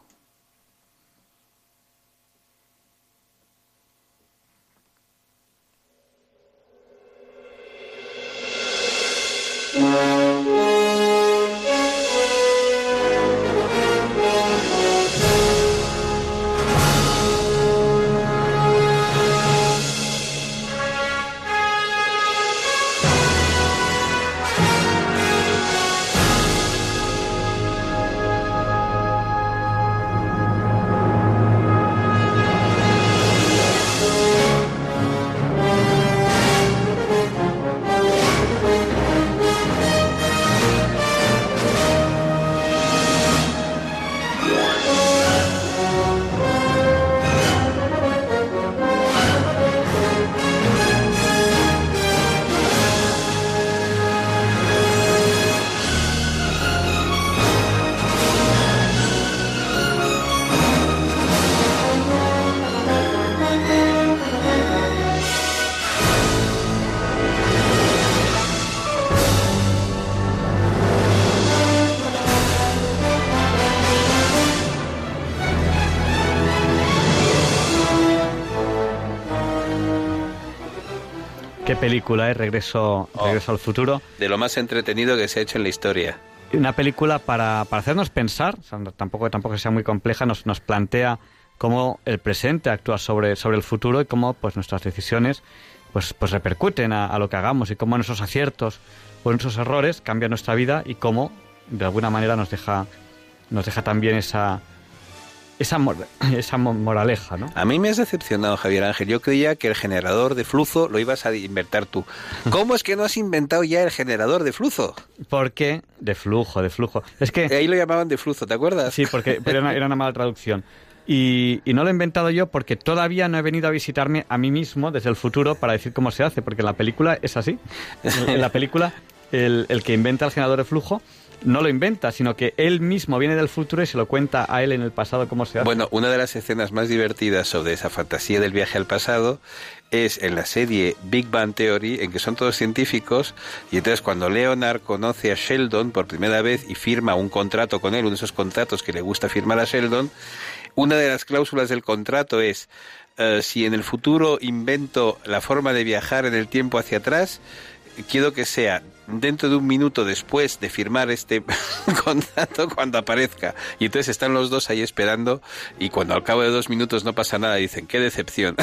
Película, ¿eh? Regreso, oh. Regreso al futuro. De lo más entretenido que se ha hecho en la historia. una película para, para hacernos pensar, tampoco, tampoco sea muy compleja, nos, nos plantea cómo el presente actúa sobre, sobre el futuro y cómo pues, nuestras decisiones pues, pues repercuten a, lo que hagamos y cómo nuestros aciertos o nuestros errores cambian nuestra vida y cómo de alguna manera nos deja, nos deja también esa, esa, esa moraleja, ¿no? A mí me has decepcionado, Javier Ángel. Yo creía que el generador de flujo lo ibas a inventar tú. ¿Cómo es que no has inventado ya el generador de flujo? Porque de flujo, de flujo. Es que ahí lo llamaban de flujo, ¿te acuerdas? Sí, porque pero era, una, mala traducción. Y, no lo he inventado yo porque todavía no he venido a visitarme a mí mismo desde el futuro para decir cómo se hace, porque en la película es así. En la película, el, el que inventa el generador de flujo no lo inventa, sino que él mismo viene del futuro y se lo cuenta a él en el pasado cómo se hace. Bueno, una de las escenas más divertidas sobre esa fantasía del viaje al pasado es en la serie Big Bang Theory, en que son todos científicos, y entonces cuando Leonard conoce a Sheldon por primera vez y firma un contrato con él, uno de esos contratos que le gusta firmar a Sheldon, una de las cláusulas del contrato es eh, si en el futuro invento la forma de viajar en el tiempo hacia atrás, quiero que sea dentro de un minuto después de firmar este contrato cuando aparezca. Y entonces están los dos ahí esperando y cuando al cabo de dos minutos no pasa nada dicen, qué decepción.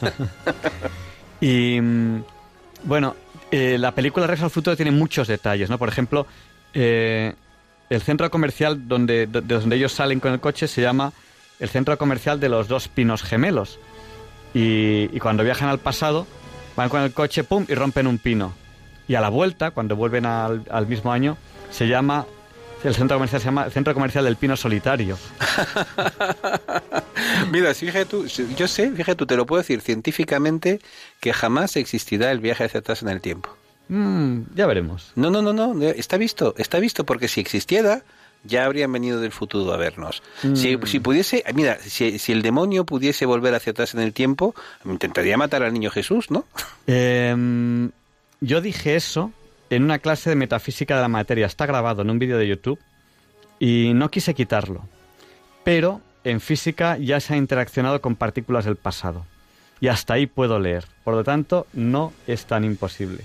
y mm, bueno, eh, la película Regreso al Futuro tiene muchos detalles, ¿no? Por ejemplo, eh, el centro comercial donde, de donde ellos salen con el coche se llama el centro comercial de los dos pinos gemelos. Y, y cuando viajan al pasado, van con el coche, ¡pum!, y rompen un pino y a la vuelta, cuando vuelven al, mismo año, se llama el centro comercial se llama Centro Comercial del Pino Solitario. Mira, fíjate tú, yo sé, fíjate tú, te lo puedo decir científicamente que jamás existirá el viaje hacia atrás en el tiempo. Mm, ya veremos. No, no, no, no, está visto, está visto porque si existiera ya habrían venido del futuro a vernos. Si, mm. si, pudiese, mira, si, si, el demonio pudiese volver hacia atrás en el tiempo, intentaría matar al niño Jesús, ¿no? Eh, yo dije eso en una clase de metafísica de la materia. Está grabado en un vídeo de YouTube y no quise quitarlo. Pero en física ya se ha interaccionado con partículas del pasado. Y hasta ahí puedo leer. Por lo tanto, no es tan imposible.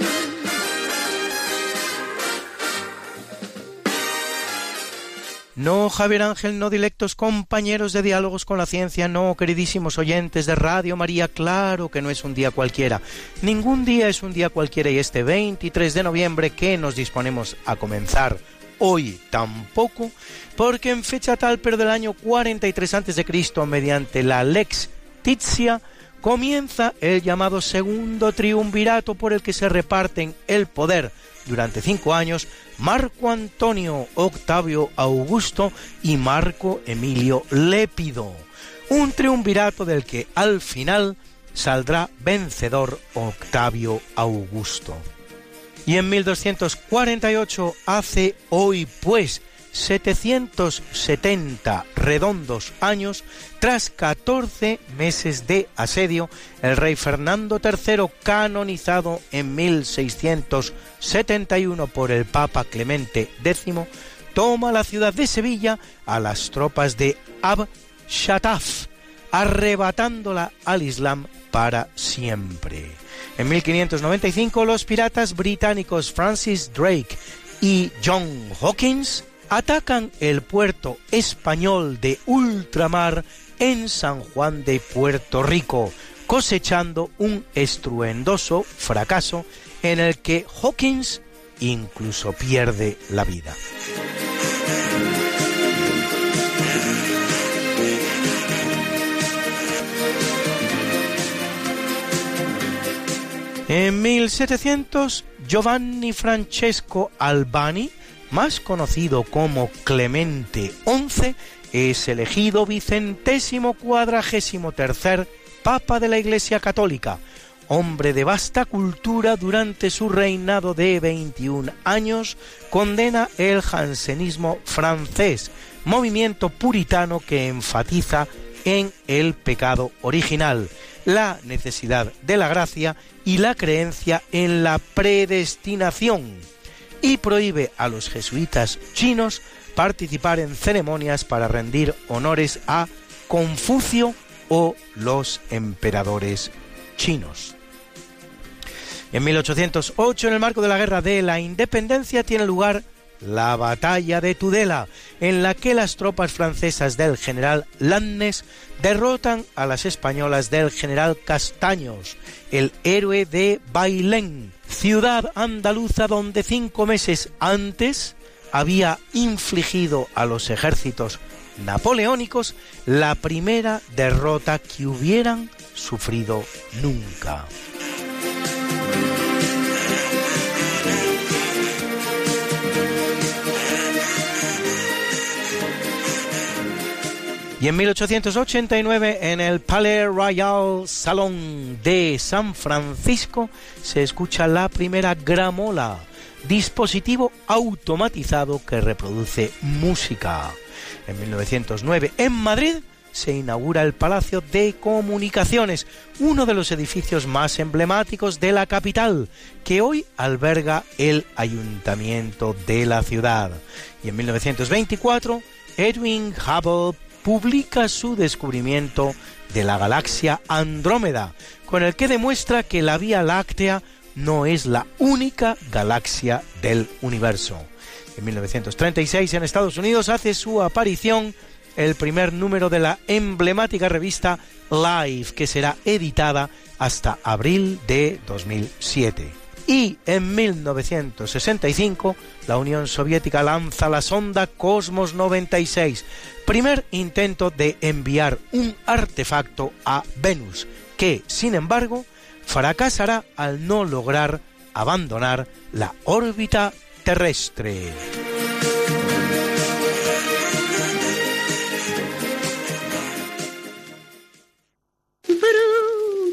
No, Javier Ángel, no directos compañeros de diálogos con la ciencia, no, queridísimos oyentes de Radio María, claro que no es un día cualquiera. Ningún día es un día cualquiera y este 23 de noviembre que nos disponemos a comenzar hoy tampoco, porque en fecha tal, pero del año 43 a.C., mediante la Lex Tizia, comienza el llamado segundo triunvirato por el que se reparten el poder durante cinco años Marco Antonio Octavio Augusto y Marco Emilio Lépido. Un triunvirato del que al final saldrá vencedor Octavio Augusto. Y en 1248 hace hoy pues 770 redondos años, tras 14 meses de asedio, el rey Fernando III, canonizado en 1671 por el Papa Clemente X, toma la ciudad de Sevilla a las tropas de Ab Shataf, arrebatándola al Islam para siempre. En 1595 los piratas británicos Francis Drake y John Hawkins atacan el puerto español de ultramar en San Juan de Puerto Rico, cosechando un estruendoso fracaso en el que Hawkins incluso pierde la vida. En 1700, Giovanni Francesco Albani, más conocido como Clemente XI, es elegido vicentésimo cuadragésimo tercer Papa de la Iglesia Católica, hombre de vasta cultura durante su reinado de 21 años, condena el jansenismo francés, movimiento puritano que enfatiza en el pecado original, la necesidad de la gracia y la creencia en la predestinación, y prohíbe a los jesuitas chinos participar en ceremonias para rendir honores a Confucio o los emperadores chinos. En 1808, en el marco de la Guerra de la Independencia, tiene lugar la batalla de Tudela, en la que las tropas francesas del general Lannes derrotan a las españolas del general Castaños, el héroe de Bailén, ciudad andaluza donde cinco meses antes había infligido a los ejércitos napoleónicos la primera derrota que hubieran sufrido nunca. Y en 1889, en el Palais Royal Salon de San Francisco, se escucha la primera gramola, dispositivo automatizado que reproduce música. En 1909, en Madrid, se inaugura el Palacio de Comunicaciones, uno de los edificios más emblemáticos de la capital, que hoy alberga el ayuntamiento de la ciudad. Y en 1924, Edwin Hubble publica su descubrimiento de la galaxia Andrómeda, con el que demuestra que la Vía Láctea no es la única galaxia del universo. En 1936 en Estados Unidos hace su aparición el primer número de la emblemática revista Life, que será editada hasta abril de 2007. Y en 1965 la Unión Soviética lanza la sonda Cosmos 96, primer intento de enviar un artefacto a Venus, que, sin embargo, fracasará al no lograr abandonar la órbita terrestre.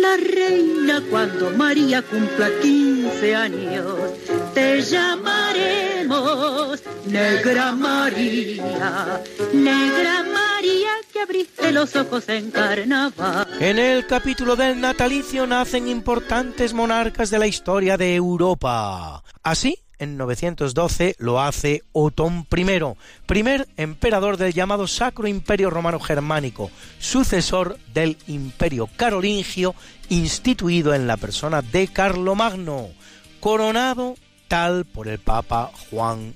la reina cuando María cumpla 15 años. Te llamaremos Negra María, Negra María que abriste los ojos en carnaval. En el capítulo del natalicio nacen importantes monarcas de la historia de Europa. Así, en 912 lo hace Otón I, primer emperador del llamado Sacro Imperio Romano Germánico, sucesor del Imperio Carolingio instituido en la persona de Carlomagno, coronado tal por el Papa Juan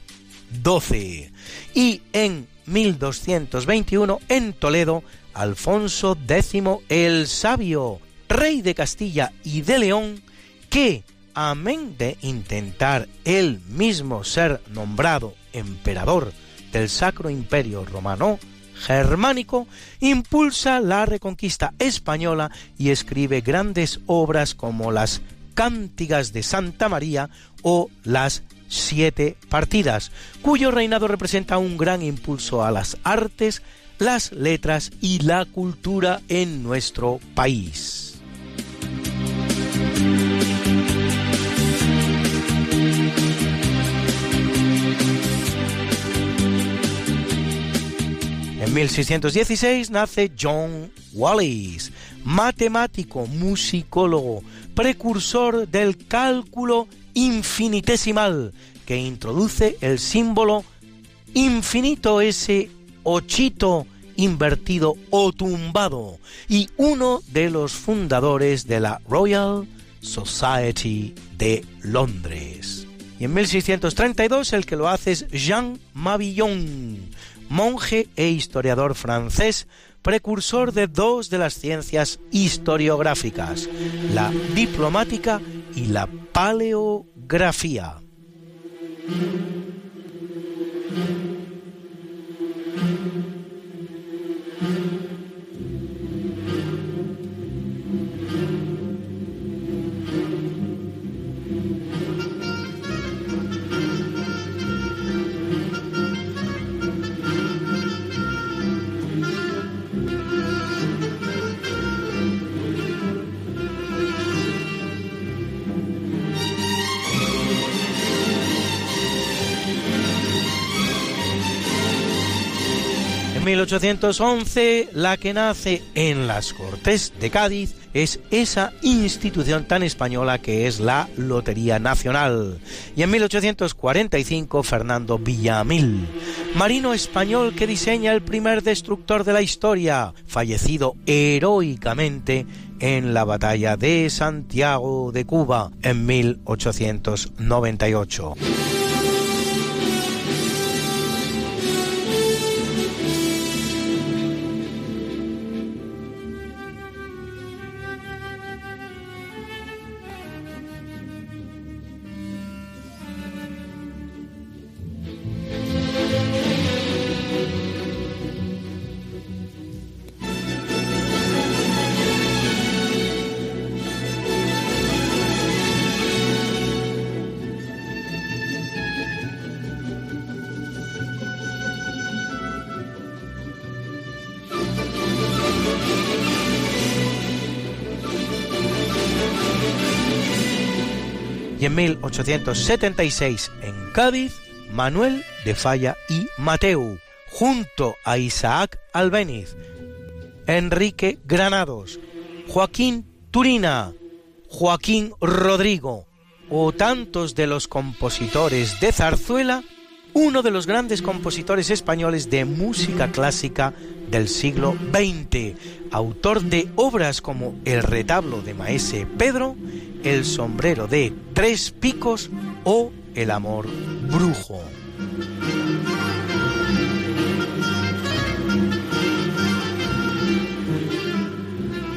XII. Y en 1221 en Toledo, Alfonso X el Sabio, rey de Castilla y de León, que amén de intentar él mismo ser nombrado emperador del Sacro Imperio Romano Germánico, impulsa la reconquista española y escribe grandes obras como las Cántigas de Santa María o las Siete Partidas, cuyo reinado representa un gran impulso a las artes, las letras y la cultura en nuestro país. 1616 nace John Wallis, matemático, musicólogo, precursor del cálculo infinitesimal, que introduce el símbolo infinito ese ochito invertido o tumbado y uno de los fundadores de la Royal Society de Londres. Y en 1632 el que lo hace es Jean Mabillon, monje e historiador francés, precursor de dos de las ciencias historiográficas, la diplomática y la paleografía. 1811, la que nace en las Cortes de Cádiz es esa institución tan española que es la Lotería Nacional. Y en 1845, Fernando Villamil, marino español que diseña el primer destructor de la historia, fallecido heroicamente en la batalla de Santiago de Cuba en 1898. 1876 en Cádiz, Manuel de Falla y Mateu, junto a Isaac Albéniz, Enrique Granados, Joaquín Turina, Joaquín Rodrigo o tantos de los compositores de zarzuela, uno de los grandes compositores españoles de música clásica del siglo XX, autor de obras como El retablo de Maese Pedro el sombrero de tres picos o el amor brujo.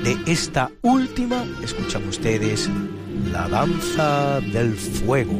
De esta última escuchan ustedes la danza del fuego.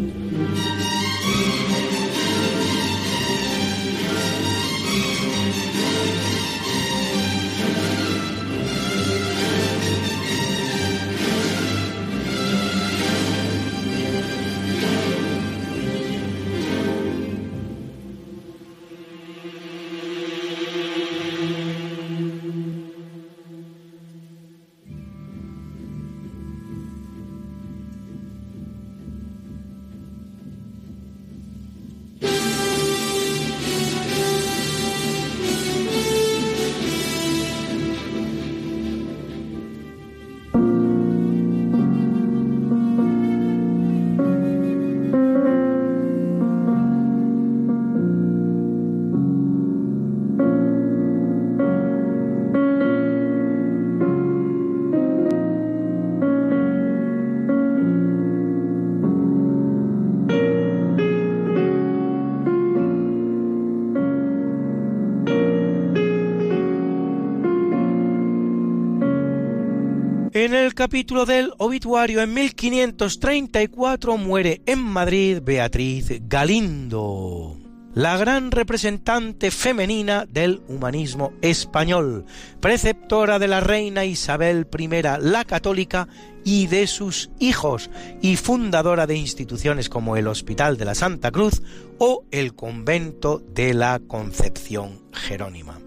Capítulo del obituario en 1534 muere en Madrid Beatriz Galindo, la gran representante femenina del humanismo español, preceptora de la reina Isabel I la católica y de sus hijos, y fundadora de instituciones como el Hospital de la Santa Cruz o el Convento de la Concepción Jerónima.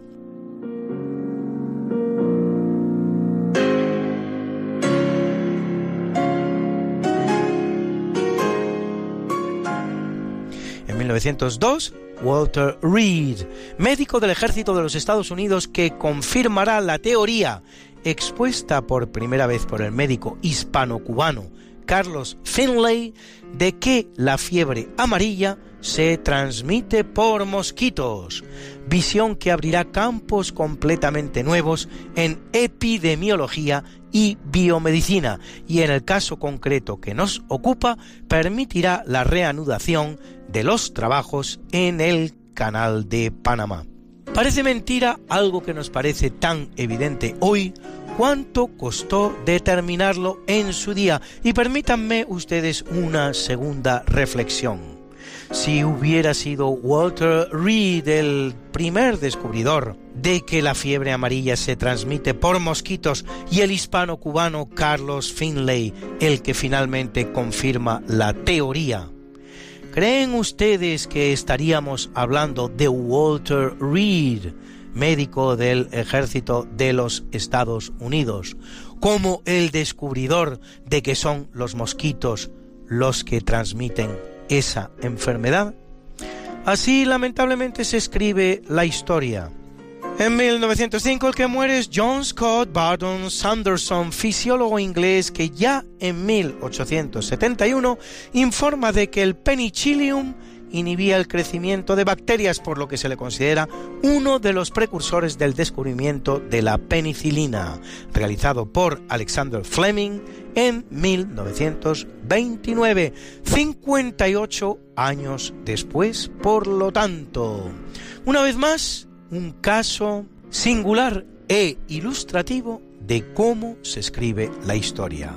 1902, Walter Reed, médico del ejército de los Estados Unidos que confirmará la teoría expuesta por primera vez por el médico hispano-cubano Carlos Finlay de que la fiebre amarilla se transmite por mosquitos, visión que abrirá campos completamente nuevos en epidemiología y biomedicina y en el caso concreto que nos ocupa permitirá la reanudación de los trabajos en el canal de Panamá. Parece mentira algo que nos parece tan evidente hoy cuánto costó determinarlo en su día y permítanme ustedes una segunda reflexión si hubiera sido Walter Reed el primer descubridor de que la fiebre amarilla se transmite por mosquitos y el hispano cubano Carlos Finlay el que finalmente confirma la teoría. ¿Creen ustedes que estaríamos hablando de Walter Reed, médico del ejército de los Estados Unidos, como el descubridor de que son los mosquitos los que transmiten esa enfermedad. Así lamentablemente se escribe la historia. En 1905 el que muere es John Scott Barton Sanderson, fisiólogo inglés que ya en 1871 informa de que el penicillium inhibía el crecimiento de bacterias, por lo que se le considera uno de los precursores del descubrimiento de la penicilina, realizado por Alexander Fleming en 1929, 58 años después, por lo tanto. Una vez más, un caso singular e ilustrativo de cómo se escribe la historia.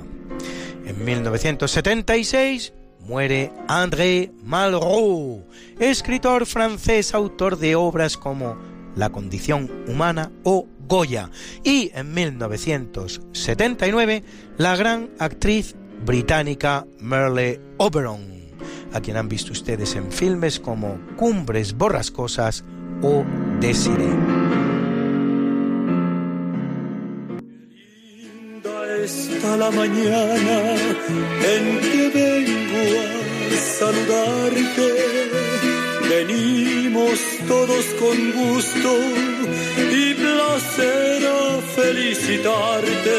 En 1976 muere André Malraux, escritor francés, autor de obras como La condición humana o Goya, y en 1979 la gran actriz británica Merle Oberon, a quien han visto ustedes en filmes como Cumbres Borrascosas o Desiree. está la mañana en que vengo a saludarte. Venimos todos con gusto y placer a felicitarte.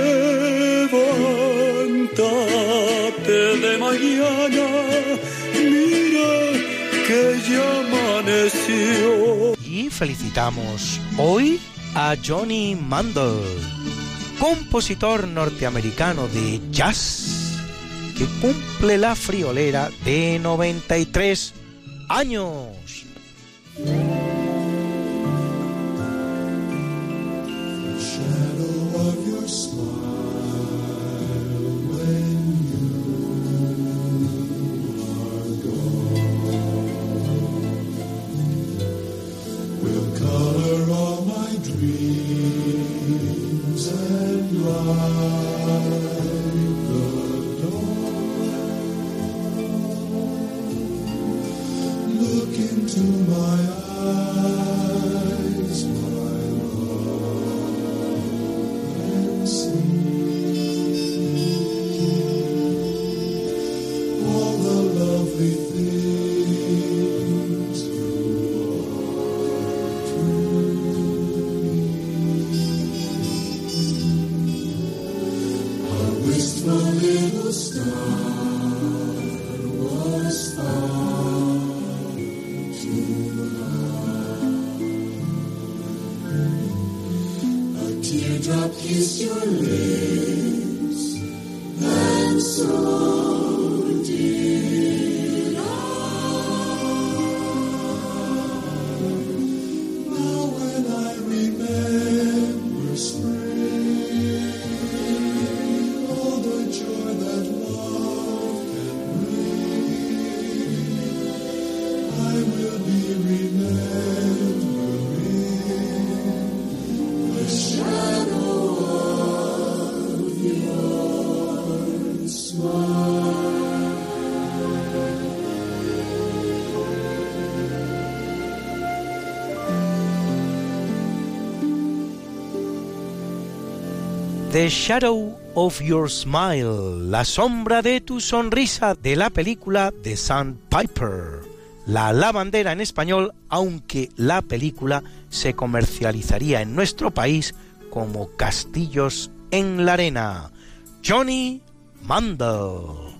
Mañana, mira que amaneció felicitamos hoy a Johnny Mandel, compositor norteamericano de jazz que cumple la friolera de 93 años. The Shadow of Your Smile, La sombra de tu sonrisa de la película The Sandpiper. La lavandera en español, aunque la película se comercializaría en nuestro país como Castillos en la Arena. Johnny Mandel.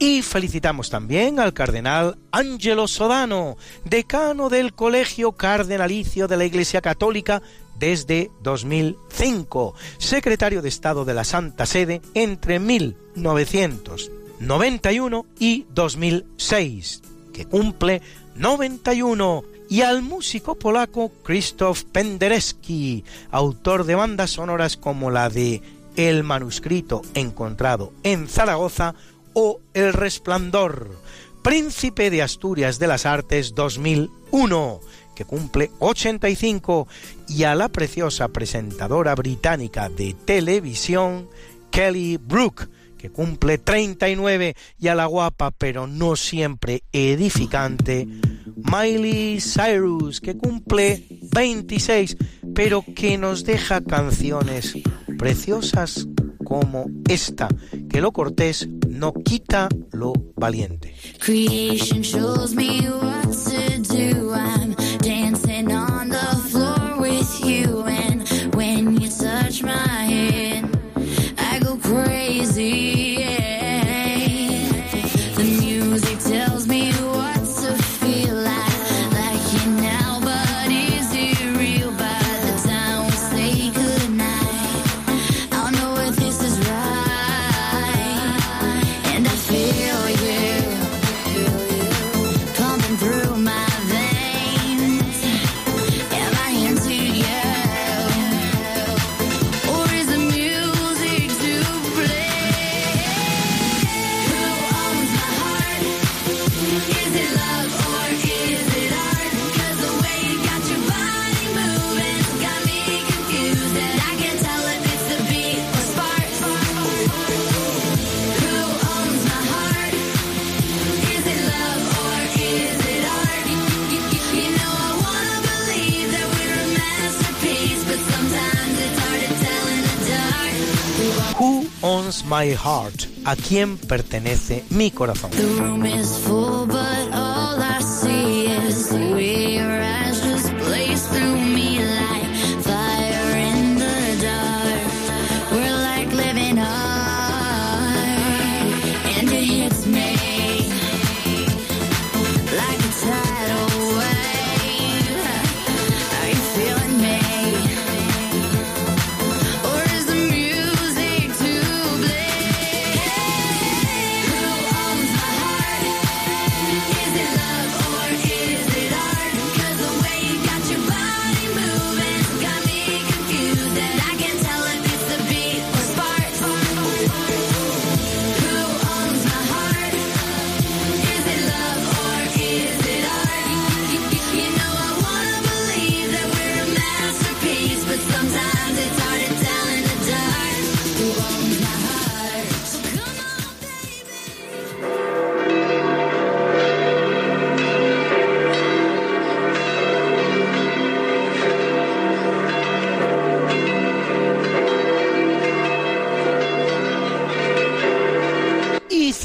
Y felicitamos también al cardenal Angelo Sodano, decano del Colegio Cardenalicio de la Iglesia Católica desde 2005, secretario de Estado de la Santa Sede entre 1991 y 2006, que cumple 91 y al músico polaco Krzysztof Penderecki, autor de bandas sonoras como la de El manuscrito encontrado en Zaragoza o El Resplandor, Príncipe de Asturias de las Artes 2001, que cumple 85, y a la preciosa presentadora británica de televisión Kelly Brook, que cumple 39, y a la guapa pero no siempre edificante Miley Cyrus, que cumple 26, pero que nos deja canciones preciosas como esta, que lo cortés no quita lo valiente. Creation shows me what to do. My Heart, a quién pertenece mi corazón.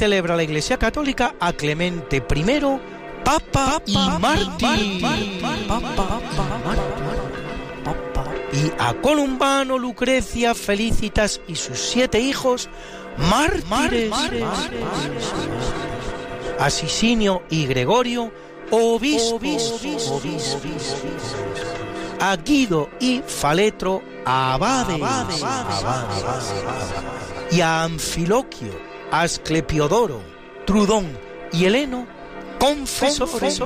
Celebra la Iglesia Católica a Clemente I, Papa y Mártir. Y a Columbano, Lucrecia, Felicitas y sus siete hijos, mártires. A Sisinio y Gregorio, obispos. A Guido y Faletro, abades. Y a Anfiloquio, Asclepiodoro, Trudón y Heleno, confesores.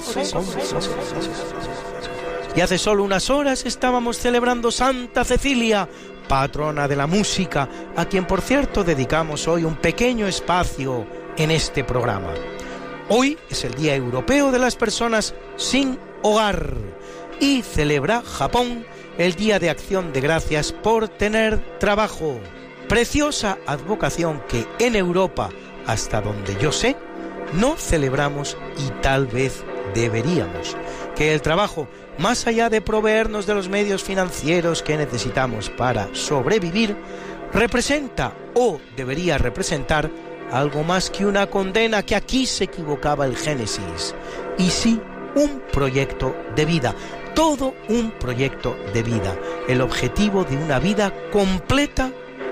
Y hace solo unas horas estábamos celebrando Santa Cecilia, patrona de la música, a quien por cierto dedicamos hoy un pequeño espacio en este programa. Hoy es el Día Europeo de las Personas sin Hogar y celebra Japón el Día de Acción de Gracias por tener trabajo. Preciosa advocación que en Europa, hasta donde yo sé, no celebramos y tal vez deberíamos. Que el trabajo, más allá de proveernos de los medios financieros que necesitamos para sobrevivir, representa o debería representar algo más que una condena que aquí se equivocaba el Génesis. Y sí, un proyecto de vida, todo un proyecto de vida, el objetivo de una vida completa,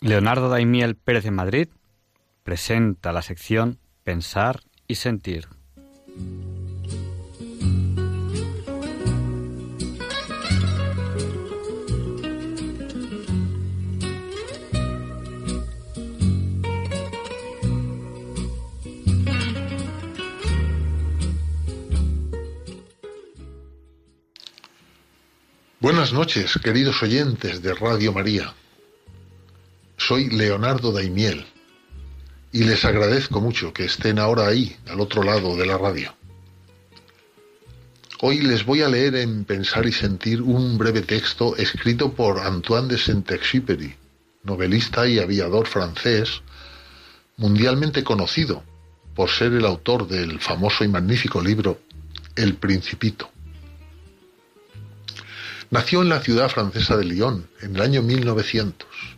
Leonardo Daimiel Pérez de Madrid presenta la sección Pensar y Sentir. Buenas noches, queridos oyentes de Radio María. Soy Leonardo Daimiel y les agradezco mucho que estén ahora ahí, al otro lado de la radio. Hoy les voy a leer en Pensar y Sentir un breve texto escrito por Antoine de Saint-Exupéry, novelista y aviador francés, mundialmente conocido por ser el autor del famoso y magnífico libro El Principito. Nació en la ciudad francesa de Lyon en el año 1900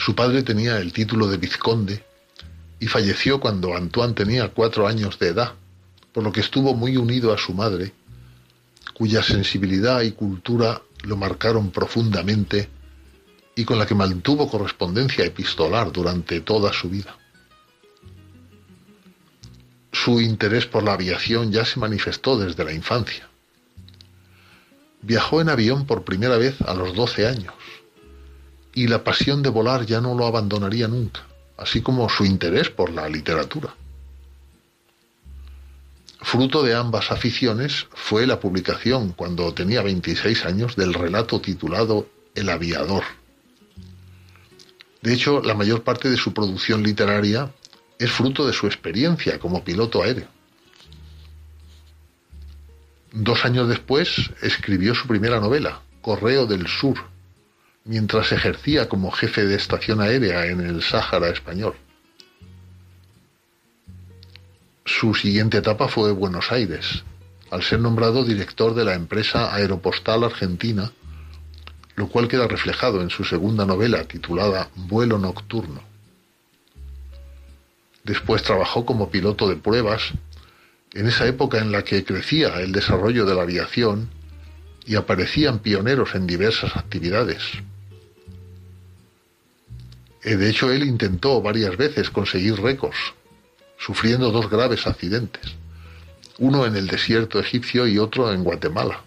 su padre tenía el título de vizconde y falleció cuando Antoine tenía cuatro años de edad, por lo que estuvo muy unido a su madre, cuya sensibilidad y cultura lo marcaron profundamente y con la que mantuvo correspondencia epistolar durante toda su vida. Su interés por la aviación ya se manifestó desde la infancia. Viajó en avión por primera vez a los 12 años y la pasión de volar ya no lo abandonaría nunca, así como su interés por la literatura. Fruto de ambas aficiones fue la publicación, cuando tenía 26 años, del relato titulado El aviador. De hecho, la mayor parte de su producción literaria es fruto de su experiencia como piloto aéreo. Dos años después escribió su primera novela, Correo del Sur, mientras ejercía como jefe de estación aérea en el Sáhara español. Su siguiente etapa fue Buenos Aires, al ser nombrado director de la empresa aeropostal argentina, lo cual queda reflejado en su segunda novela titulada Vuelo Nocturno. Después trabajó como piloto de pruebas en esa época en la que crecía el desarrollo de la aviación y aparecían pioneros en diversas actividades. Eh, de hecho, él intentó varias veces conseguir récords, sufriendo dos graves accidentes, uno en el desierto egipcio y otro en Guatemala.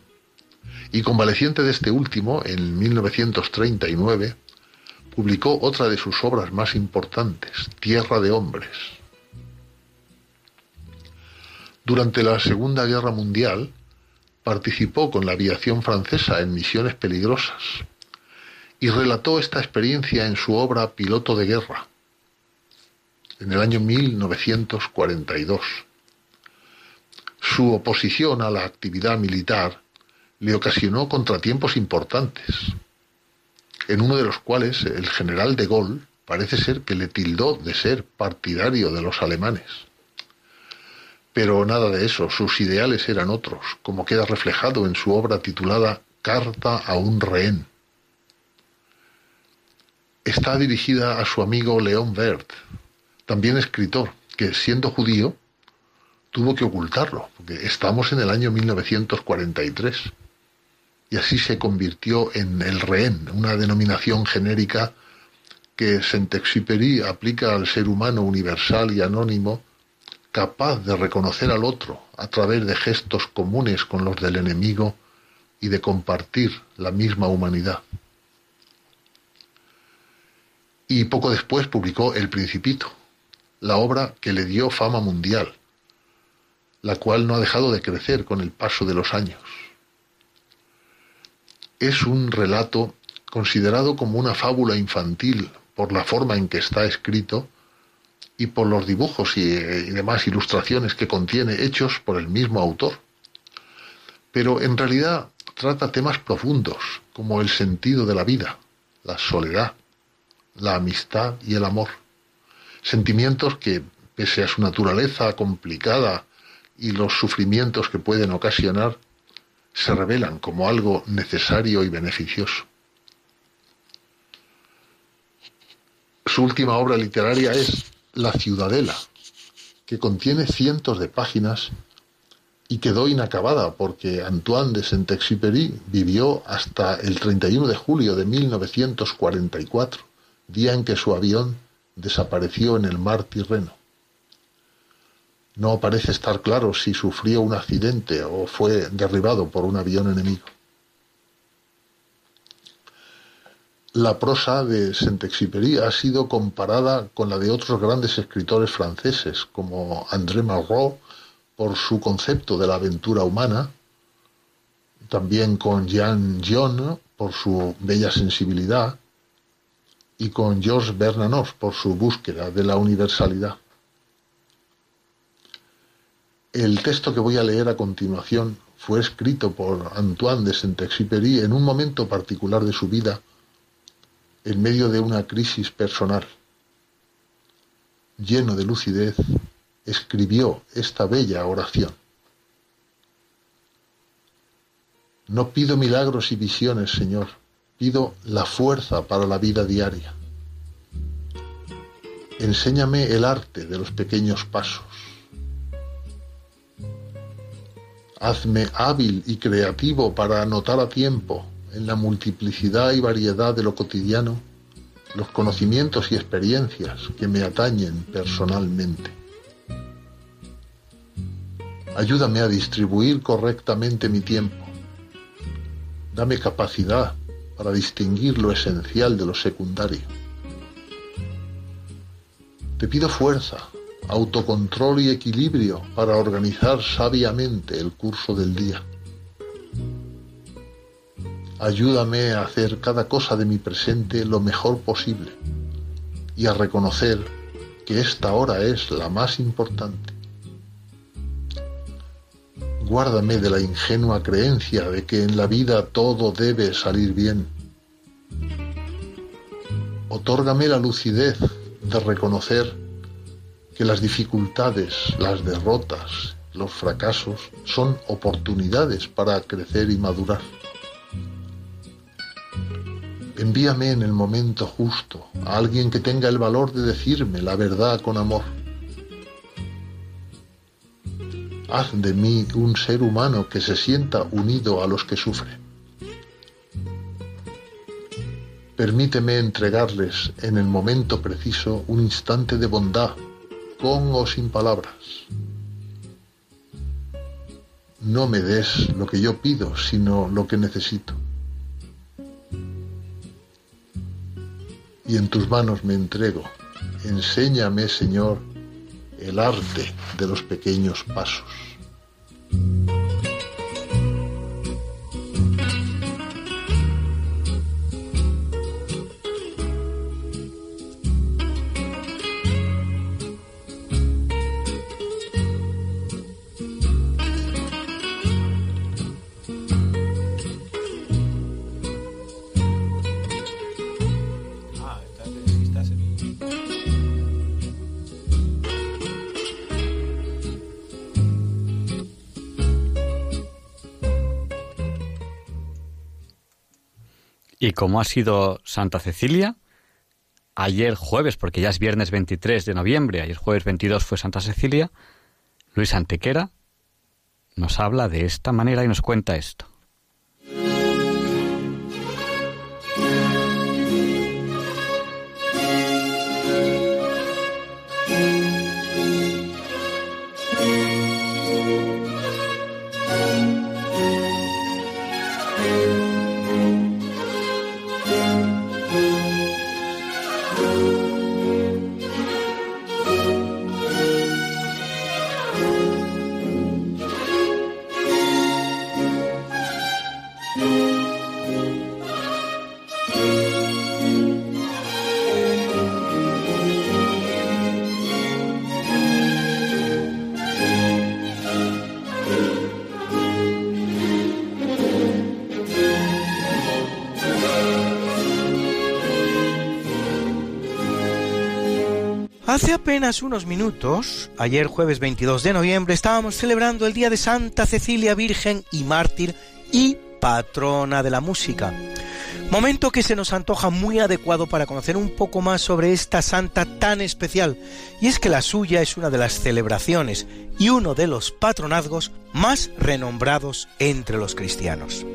Y convaleciente de este último, en 1939, publicó otra de sus obras más importantes, Tierra de Hombres. Durante la Segunda Guerra Mundial, participó con la aviación francesa en misiones peligrosas y relató esta experiencia en su obra Piloto de Guerra, en el año 1942. Su oposición a la actividad militar le ocasionó contratiempos importantes, en uno de los cuales el general de Gaulle parece ser que le tildó de ser partidario de los alemanes. Pero nada de eso, sus ideales eran otros, como queda reflejado en su obra titulada Carta a un rehén, está dirigida a su amigo León Bert, también escritor, que siendo judío, tuvo que ocultarlo, porque estamos en el año 1943. Y así se convirtió en el rehén, una denominación genérica que Saint-Exupéry aplica al ser humano universal y anónimo, capaz de reconocer al otro a través de gestos comunes con los del enemigo y de compartir la misma humanidad. Y poco después publicó El Principito, la obra que le dio fama mundial, la cual no ha dejado de crecer con el paso de los años. Es un relato considerado como una fábula infantil por la forma en que está escrito y por los dibujos y, demás ilustraciones que contiene hechos por el mismo autor. Pero en realidad trata temas profundos como el sentido de la vida, la soledad, la amistad y el amor. Sentimientos que, pese a su naturaleza complicada y los sufrimientos que pueden ocasionar, se revelan como algo necesario y beneficioso. Su última obra literaria es La Ciudadela, que contiene cientos de páginas y quedó inacabada porque Antoine de Saint-Exupéry vivió hasta el 31 de julio de 1944, día en que su avión desapareció en el mar Tirreno. No parece estar claro si sufrió un accidente o fue derribado por un avión enemigo. La prosa de Saint-Exupéry ha sido comparada con la de otros grandes escritores franceses, como André Malraux, por su concepto de la aventura humana, también con Jean Gion por su bella sensibilidad y con Georges Bernanos por su búsqueda de la universalidad. El texto que voy a leer a continuación fue escrito por Antoine de Saint-Exupéry en un momento particular de su vida en medio de una crisis personal. Lleno de lucidez, escribió esta bella oración. No pido milagros y visiones, Señor, pido la fuerza para la vida diaria. Enséñame el arte de los pequeños pasos. Hazme hábil y creativo para anotar a tiempo en la multiplicidad y variedad de lo cotidiano los conocimientos y experiencias que me atañen personalmente. Ayúdame a distribuir correctamente mi tiempo. Dame capacidad para distinguir lo esencial de lo secundario. Te pido fuerza, autocontrol y equilibrio para organizar sabiamente el curso del día. Ayúdame a hacer cada cosa de mi presente lo mejor posible y a reconocer que esta hora es la más importante. Guárdame de la ingenua creencia de que en la vida todo debe salir bien. Otórgame la lucidez de reconocer que las dificultades, las derrotas, los fracasos son oportunidades para crecer y madurar. Envíame en el momento justo a alguien que tenga el valor de decirme la verdad con amor. Haz de mí un ser humano que se sienta unido a los que sufren. Permíteme entregarles en el momento preciso un instante de bondad, con o sin palabras. No me des lo que yo pido, sino lo que necesito. y en tus manos me entrego. Enséñame, Señor, el arte de los pequeños pasos. Y como ha sido Santa Cecilia, ayer jueves, porque ya es viernes 23 de noviembre, ayer jueves 22 fue Santa Cecilia, Luis Antequera, nos habla de esta manera y nos cuenta esto. Apenas unos minutos, ayer jueves 22 de noviembre, estábamos celebrando el día de Santa Cecilia Virgen y Mártir y patrona de la música. Momento que se nos antoja muy adecuado para conocer un poco más sobre esta santa tan especial, y es que la suya es una de las celebraciones y uno de los patronazgos más renombrados entre los cristianos.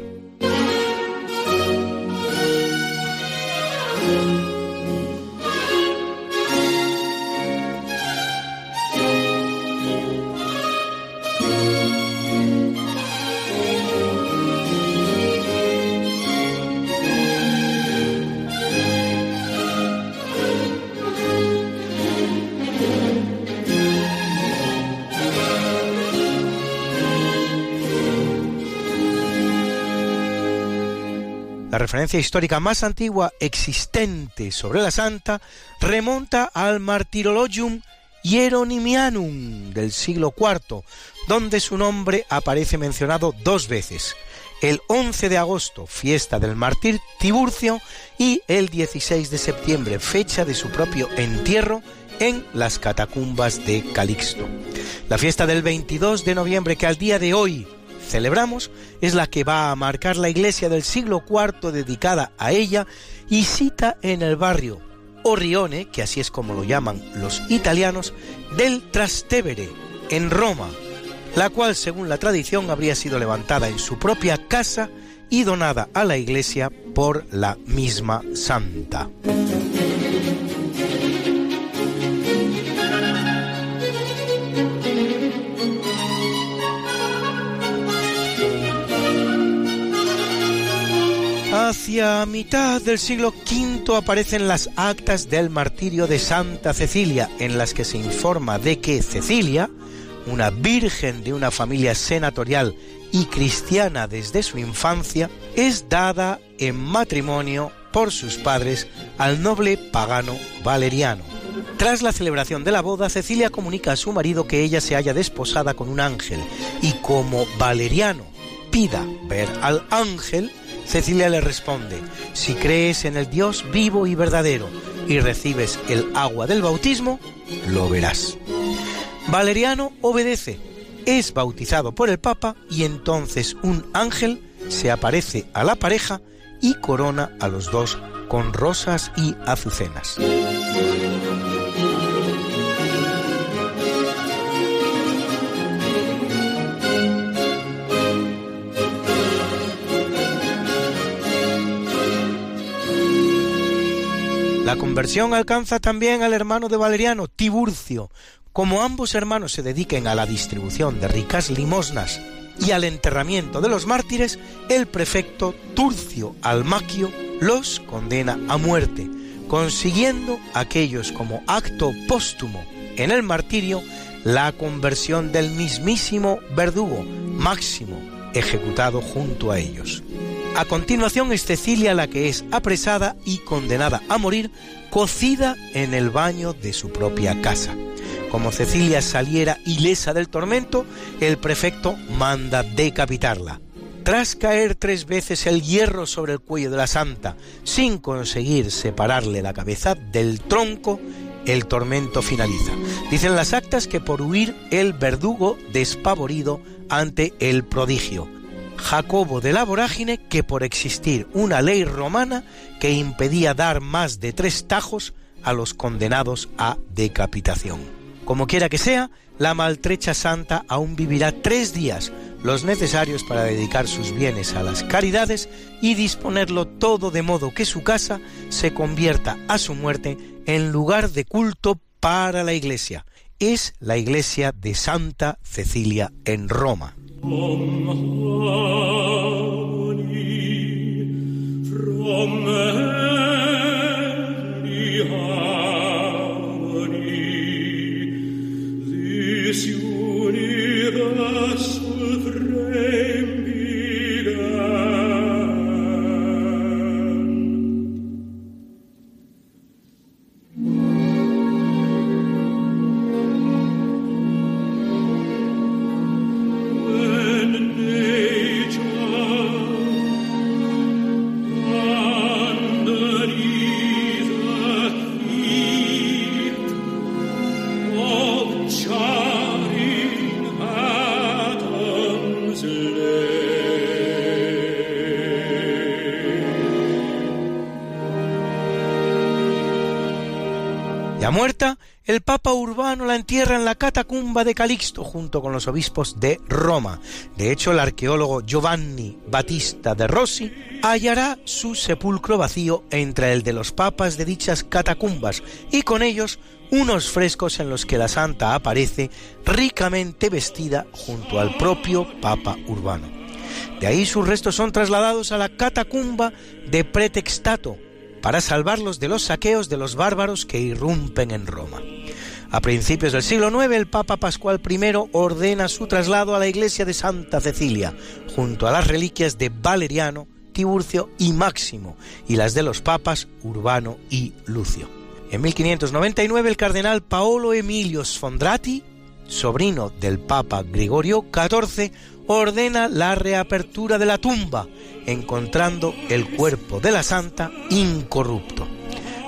Referencia histórica más antigua existente sobre la santa remonta al Martyrologium Hieronymianum del siglo IV, donde su nombre aparece mencionado dos veces, el 11 de agosto, fiesta del mártir Tiburcio, y el 16 de septiembre, fecha de su propio entierro en las catacumbas de Calixto. La fiesta del 22 de noviembre, que al día de hoy celebramos es la que va a marcar la iglesia del siglo IV dedicada a ella y cita en el barrio Orrione, que así es como lo llaman los italianos, del Trastevere, en Roma, la cual según la tradición habría sido levantada en su propia casa y donada a la iglesia por la misma santa. Hacia mitad del siglo V aparecen las actas del martirio de Santa Cecilia, en las que se informa de que Cecilia, una virgen de una familia senatorial y cristiana desde su infancia, es dada en matrimonio por sus padres al noble pagano Valeriano. Tras la celebración de la boda, Cecilia comunica a su marido que ella se halla desposada con un ángel y como Valeriano pida ver al ángel, Cecilia le responde, si crees en el Dios vivo y verdadero y recibes el agua del bautismo, lo verás. Valeriano obedece, es bautizado por el Papa y entonces un ángel se aparece a la pareja y corona a los dos con rosas y azucenas. La conversión alcanza también al hermano de Valeriano, Tiburcio. Como ambos hermanos se dediquen a la distribución de ricas limosnas y al enterramiento de los mártires, el prefecto Turcio Almaquio los condena a muerte, consiguiendo aquellos como acto póstumo en el martirio la conversión del mismísimo verdugo Máximo, ejecutado junto a ellos. A continuación es Cecilia la que es apresada y condenada a morir cocida en el baño de su propia casa. Como Cecilia saliera ilesa del tormento, el prefecto manda decapitarla. Tras caer tres veces el hierro sobre el cuello de la santa, sin conseguir separarle la cabeza del tronco, el tormento finaliza. Dicen las actas que por huir el verdugo despavorido ante el prodigio. Jacobo de la Vorágine que por existir una ley romana que impedía dar más de tres tajos a los condenados a decapitación. Como quiera que sea, la maltrecha santa aún vivirá tres días, los necesarios para dedicar sus bienes a las caridades y disponerlo todo de modo que su casa se convierta a su muerte en lugar de culto para la Iglesia. Es la iglesia de Santa Cecilia en Roma. From harmony from muerta, el Papa Urbano la entierra en la catacumba de Calixto junto con los obispos de Roma. De hecho, el arqueólogo Giovanni Battista de Rossi hallará su sepulcro vacío entre el de los papas de dichas catacumbas y con ellos unos frescos en los que la santa aparece ricamente vestida junto al propio Papa Urbano. De ahí sus restos son trasladados a la catacumba de Pretextato, para salvarlos de los saqueos de los bárbaros que irrumpen en Roma. A principios del siglo IX, el Papa Pascual I ordena su traslado a la iglesia de Santa Cecilia, junto a las reliquias de Valeriano, Tiburcio y Máximo, y las de los papas Urbano y Lucio. En 1599, el cardenal Paolo Emilio Sfondrati, sobrino del Papa Gregorio XIV, ordena la reapertura de la tumba, encontrando el cuerpo de la santa incorrupto.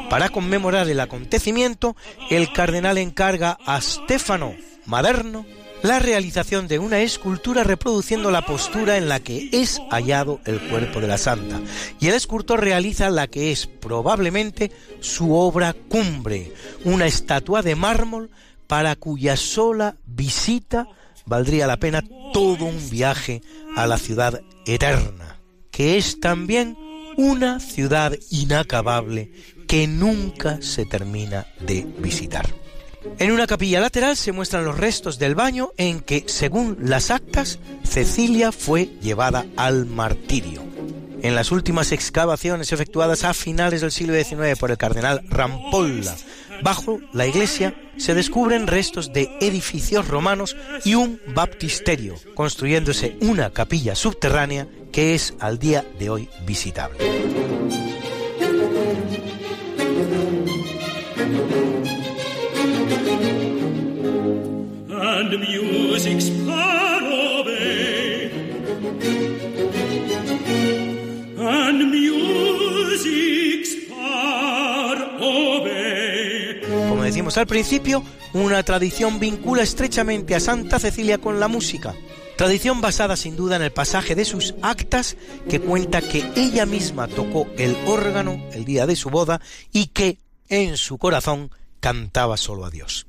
Para conmemorar el acontecimiento, el cardenal encarga a Stefano Maderno la realización de una escultura reproduciendo la postura en la que es hallado el cuerpo de la santa, y el escultor realiza la que es probablemente su obra cumbre, una estatua de mármol para cuya sola visita valdría la pena todo un viaje a la ciudad eterna, que es también una ciudad inacabable que nunca se termina de visitar. En una capilla lateral se muestran los restos del baño en que, según las actas, Cecilia fue llevada al martirio. En las últimas excavaciones efectuadas a finales del siglo XIX por el cardenal Rampolla Bajo la iglesia se descubren restos de edificios romanos y un baptisterio, construyéndose una capilla subterránea que es al día de hoy visitable. Decimos al principio, una tradición vincula estrechamente a Santa Cecilia con la música. Tradición basada sin duda en el pasaje de sus actas que cuenta que ella misma tocó el órgano el día de su boda y que en su corazón cantaba solo a Dios.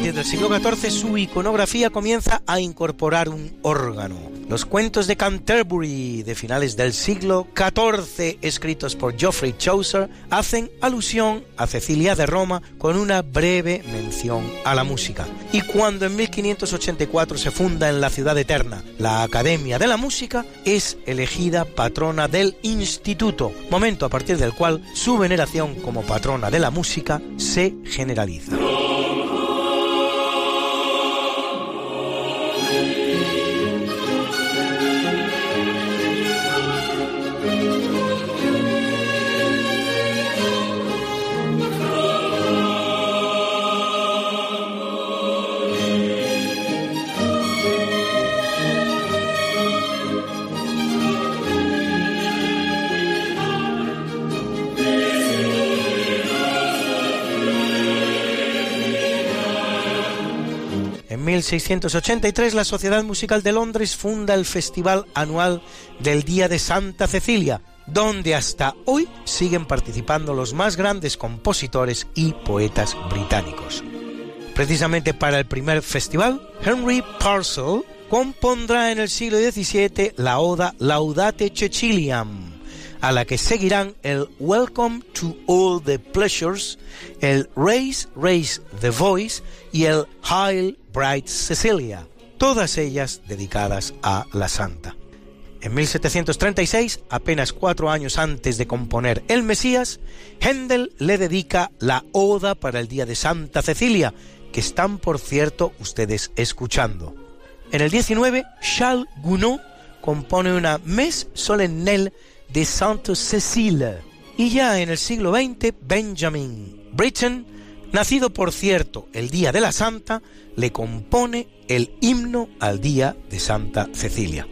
Partir del siglo XIV su iconografía comienza a incorporar un órgano. Los cuentos de Canterbury de finales del siglo XIV, escritos por Geoffrey Chaucer, hacen alusión a Cecilia de Roma con una breve mención a la música. Y cuando en 1584 se funda en la ciudad eterna la Academia de la Música, es elegida patrona del instituto, momento a partir del cual su veneración como patrona de la música se generaliza. 1683 la Sociedad Musical de Londres funda el Festival Anual del Día de Santa Cecilia, donde hasta hoy siguen participando los más grandes compositores y poetas británicos. Precisamente para el primer festival, Henry Purcell compondrá en el siglo XVII la oda Laudate Ceciliam, a la que seguirán el Welcome to All the Pleasures, el Raise, Raise the Voice y el Hail Bright Cecilia, todas ellas dedicadas a la santa. En 1736, apenas cuatro años antes de componer El Mesías, Händel le dedica la Oda para el Día de Santa Cecilia, que están, por cierto, ustedes escuchando. En el 19, Charles Gounod compone una Mes solennelle de Sainte Cécile. Y ya en el siglo XX, Benjamin Britten, nacido por cierto el Día de la Santa, le compone el himno al Día de Santa Cecilia.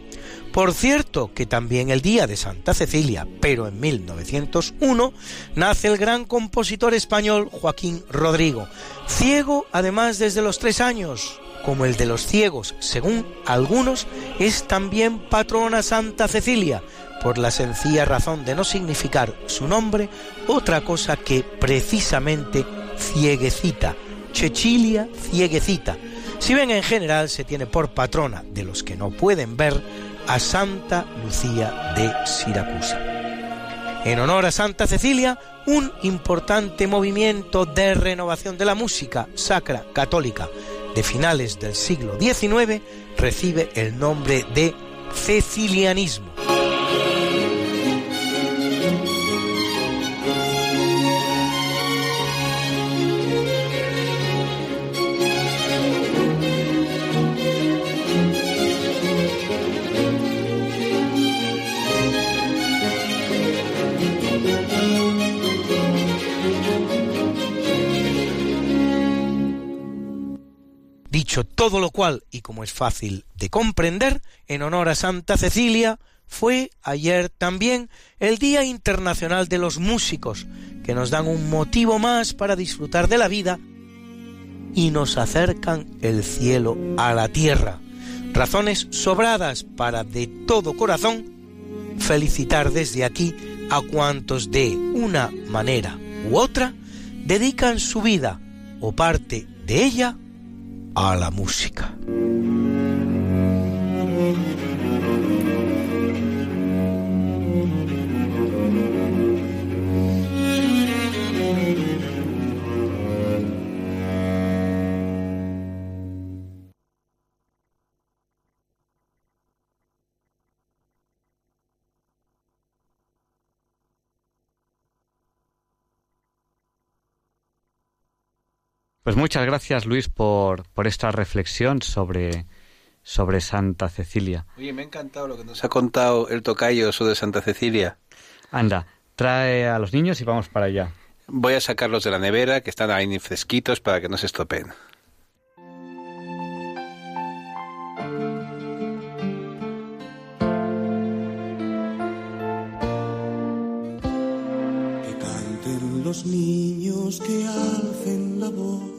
Por cierto que también el día de Santa Cecilia, pero en 1901, nace el gran compositor español Joaquín Rodrigo, ciego además desde los tres años. Como el de los ciegos, según algunos, es también patrona Santa Cecilia, por la sencilla razón de no significar su nombre otra cosa que precisamente cieguecita, Chechilia cieguecita. Si bien en general se tiene por patrona de los que no pueden ver, a Santa Lucía de Siracusa. En honor a Santa Cecilia, un importante movimiento de renovación de la música sacra católica de finales del siglo XIX recibe el nombre de cecilianismo. Todo lo cual, y como es fácil de comprender, en honor a Santa Cecilia, fue ayer también el Día Internacional de los Músicos, que nos dan un motivo más para disfrutar de la vida y nos acercan el cielo a la tierra. Razones sobradas para de todo corazón felicitar desde aquí a cuantos de una manera u otra dedican su vida o parte de ella a la música. Pues muchas gracias, Luis, por, por esta reflexión sobre, sobre Santa Cecilia. Oye, me ha encantado lo que nos ha contado el tocayo sobre Santa Cecilia. Anda, trae a los niños y vamos para allá. Voy a sacarlos de la nevera, que están ahí fresquitos para que no se estropeen. Que canten los niños que alcen la voz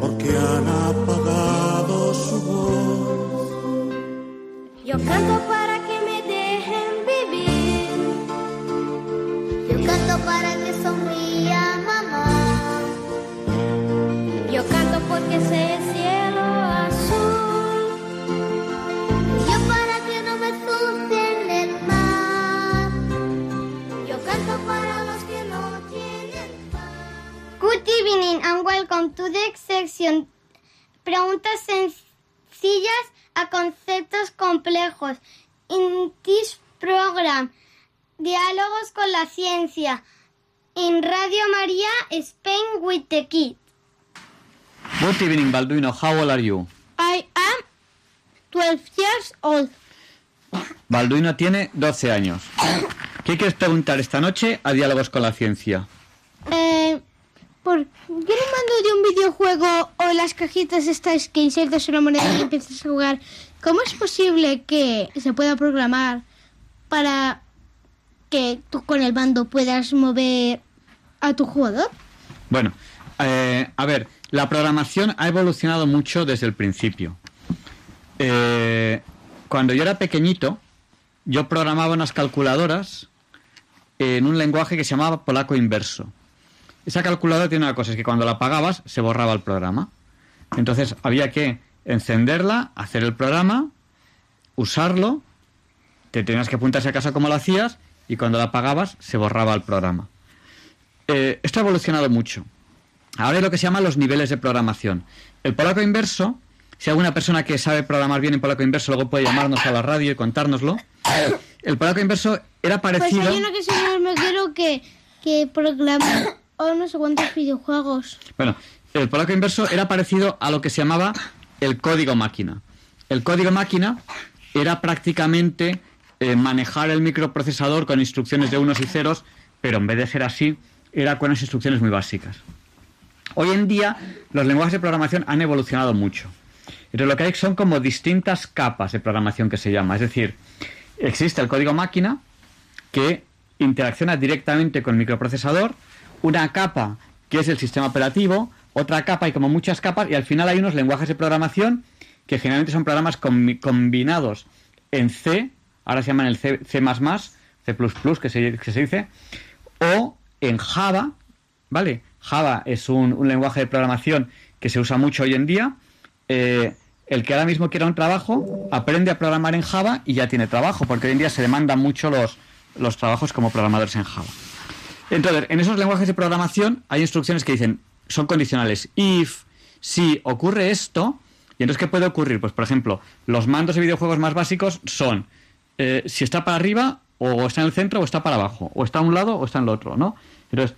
porque han apagado su voz. Yo canto para que me dejen vivir. Yo canto para que sonría mamá. Yo canto porque sé the section Preguntas sencillas a conceptos complejos. In this program, Diálogos con la ciencia. En Radio María, Spain with the Kids. Good evening, Balduino. How old are you? I am 12 years old. Balduino tiene 12 años. ¿Qué quieres preguntar esta noche a Diálogos con la Ciencia? Eh, por, yo no mando de un videojuego o las cajitas estas que insertas una moneda y empiezas a jugar. ¿Cómo es posible que se pueda programar para que tú con el mando puedas mover a tu jugador? Bueno, eh, a ver, la programación ha evolucionado mucho desde el principio. Eh, cuando yo era pequeñito, yo programaba unas calculadoras en un lenguaje que se llamaba polaco inverso. Esa calculadora tiene una cosa, es que cuando la apagabas se borraba el programa. Entonces había que encenderla, hacer el programa, usarlo, te tenías que apuntarse a casa como lo hacías y cuando la apagabas se borraba el programa. Eh, esto ha evolucionado mucho. Ahora hay lo que se llama los niveles de programación. El polaco inverso, si alguna persona que sabe programar bien en polaco inverso luego puede llamarnos a la radio y contárnoslo. El polaco inverso era parecido... Pues hay uno que se llama quiero que, que programa o no sé cuántos videojuegos. Bueno, el polaco inverso era parecido a lo que se llamaba el código máquina. El código máquina era prácticamente eh, manejar el microprocesador con instrucciones de unos y ceros, pero en vez de ser así, era con unas instrucciones muy básicas. Hoy en día los lenguajes de programación han evolucionado mucho. Entonces lo que hay son como distintas capas de programación que se llama. Es decir, existe el código máquina que interacciona directamente con el microprocesador, una capa que es el sistema operativo, otra capa y como muchas capas y al final hay unos lenguajes de programación que generalmente son programas combinados en C, ahora se llaman el C, C++, C++, que se, que se dice, o en Java, ¿vale? Java es un, lenguaje de programación que se usa mucho hoy en día. Eh, el que ahora mismo quiera un trabajo, aprende a programar en Java y ya tiene trabajo, porque hoy en día se demandan mucho los, los trabajos como programadores en Java. Entonces, en esos lenguajes de programación hay instrucciones que dicen, son condicionales. If, si ocurre esto, y entonces, ¿qué puede ocurrir? Pues, por ejemplo, los mandos de videojuegos más básicos son eh, si está para arriba, o está en el centro, o está para abajo, o está a un lado, o está en el otro, ¿no? Entonces,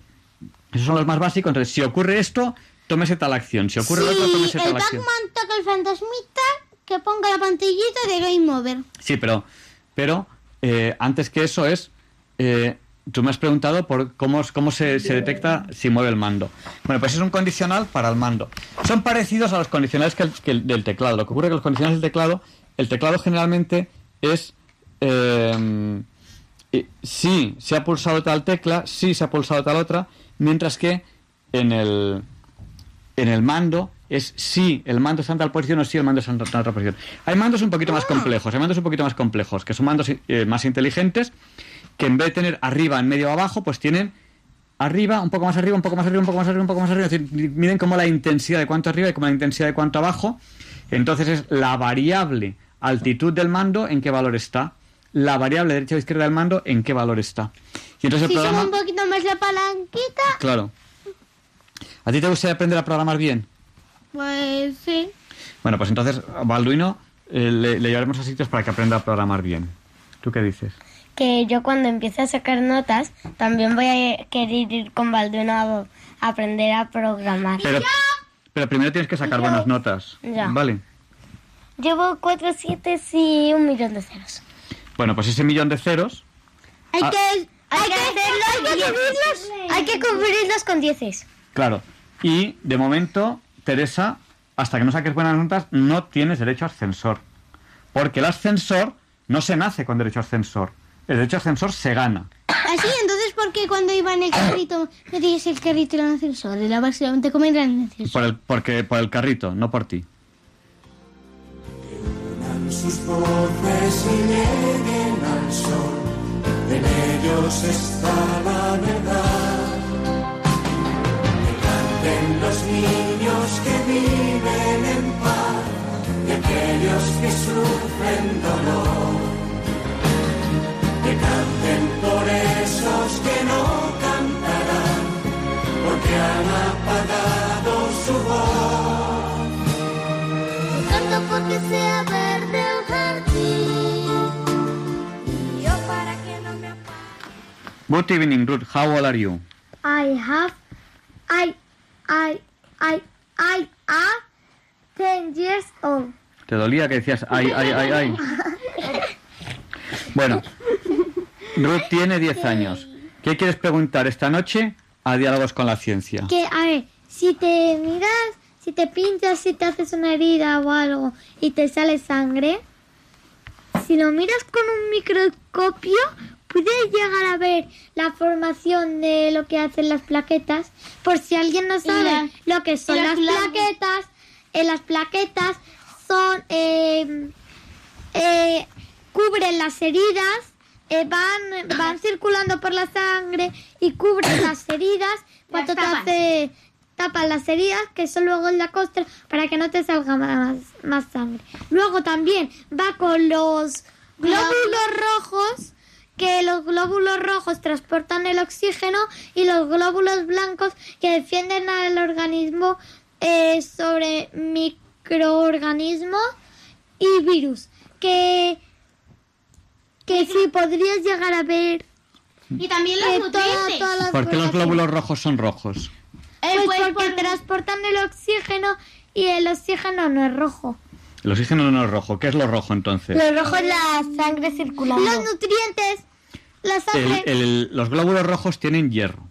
esos son los más básicos. Entonces, si ocurre esto, tómese tal acción. Si ocurre sí, lo otro, tómese tal el acción. Batman toca el fantasmita que ponga la pantallita de Game Over. Sí, pero, pero eh, antes que eso es... Eh, tú me has preguntado por cómo, cómo se, se, detecta si mueve el mando. Bueno, pues es un condicional para el mando. Son parecidos a los condicionales que, el, que el, del teclado. Lo que ocurre es que los condicionales del teclado, el teclado generalmente es... Eh, sí, se ha pulsado tal tecla, sí se ha pulsado tal otra, mientras que en el, en el mando es si el mando está en tal posición o si el mando está en otra posición. Hay mandos un poquito más complejos, hay mandos un poquito más complejos, que son mandos eh, más inteligentes, que en vez de tener arriba, en medio o abajo, pues tienen arriba, un poco más arriba, un poco más arriba, un poco más arriba, un poco más arriba. Es decir, miden como la intensidad de cuánto arriba y como la intensidad de cuánto abajo. Entonces es la variable altitud del mando en qué valor está. La variable derecha o izquierda del mando en qué valor está. Y entonces si el programa... sube un poquito más la palanquita... Claro. ¿A ti te gustaría aprender a programar bien? Pues sí. Bueno, pues entonces Balduino eh, le, le llevaremos a sitios para que aprenda a programar bien. ¿Tú qué dices? Que yo cuando empiece a sacar notas también voy a querer ir con Balduino a, a aprender a programar. Pero, pero primero tienes que sacar buenas notas. Ya. Vale. Llevo cuatro siete y un millón de ceros. Bueno, pues ese millón de ceros... Hay Ah. que, hay, que hacerlos, hay que cubrirlos. Hay que cubrirlos con dieces. Claro. Y de momento, Teresa, hasta que no saques buenas notas, no tienes derecho a ascensor. Porque el ascensor no se nace con derecho a ascensor. El derecho ascensor se gana. Así, entonces, ¿por qué cuando iba en el carrito metías el carrito en el ascensor? Era básicamente como ir en el ascensor. Por el, porque, por el carrito, no por ti. Sus voces y lleguen al sol, en ellos está la verdad. Que canten los niños que viven en paz y aquellos que sufren dolor. Esos que no cantarán, porque han apagado su voz. Canto porque sea verde el jardín. Y yo para que no me Good evening, Ruth. How old are you? I have, I, I, I, I are 10 years old. ¿Te dolía que decías, ay, ay, ay, ay? Bueno, Ruth tiene 10 años. ¿Qué quieres preguntar esta noche a Diálogos con la Ciencia? Que, a ver, si te miras, si te pinchas, si te haces una herida o algo y te sale sangre, si lo miras con un microscopio, puedes llegar a ver la formación de lo que hacen las plaquetas. Por si alguien no sabe lo que son las, plaquetas, eh, las plaquetas son eh, eh, cubren las heridas, eh, van van circulando por la sangre y cubren las heridas cuando te hace tapan las heridas que son luego en la costra para que no te salga más, más sangre. Luego también va con los glóbulos rojos que los glóbulos rojos transportan el oxígeno y los glóbulos blancos que defienden al organismo eh, sobre microorganismos y virus que que sí podrías llegar a ver Y también los toda- nutrientes. todas ¿Por qué los glóbulos rojos son rojos? pues, pues, porque por- transportan el oxígeno y el oxígeno no es rojo. El oxígeno no es rojo. ¿Qué es lo rojo entonces? Lo rojo es la sangre circulando. Los nutrientes, la El- sangre. el- los glóbulos rojos tienen hierro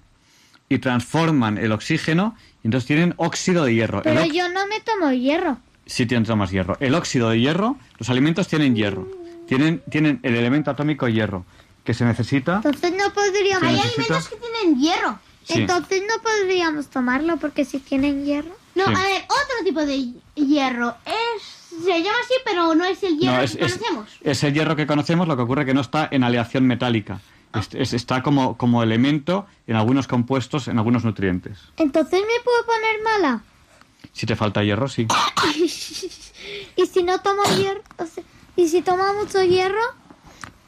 y transforman el oxígeno y entonces tienen óxido de hierro. Pero yo no me tomo hierro. Sí tienen más hierro. El óxido de hierro, los alimentos tienen hierro. Tienen, tienen el elemento atómico hierro, que se necesita... Entonces no podríamos. Hay necesita- alimentos que tienen hierro. Sí. Entonces no podríamos tomarlo porque si tienen hierro. No, Sí. a ver, otro tipo de hierro. Es, se llama así, pero no es el hierro No, es, que es- conocemos. es el hierro que conocemos, lo que ocurre que no está en aleación metálica. Es- está como, como elemento en algunos compuestos, en algunos nutrientes. Entonces me puedo poner mala. Si te falta hierro, sí. y si no tomo hierro. o sea, y si tomo mucho hierro.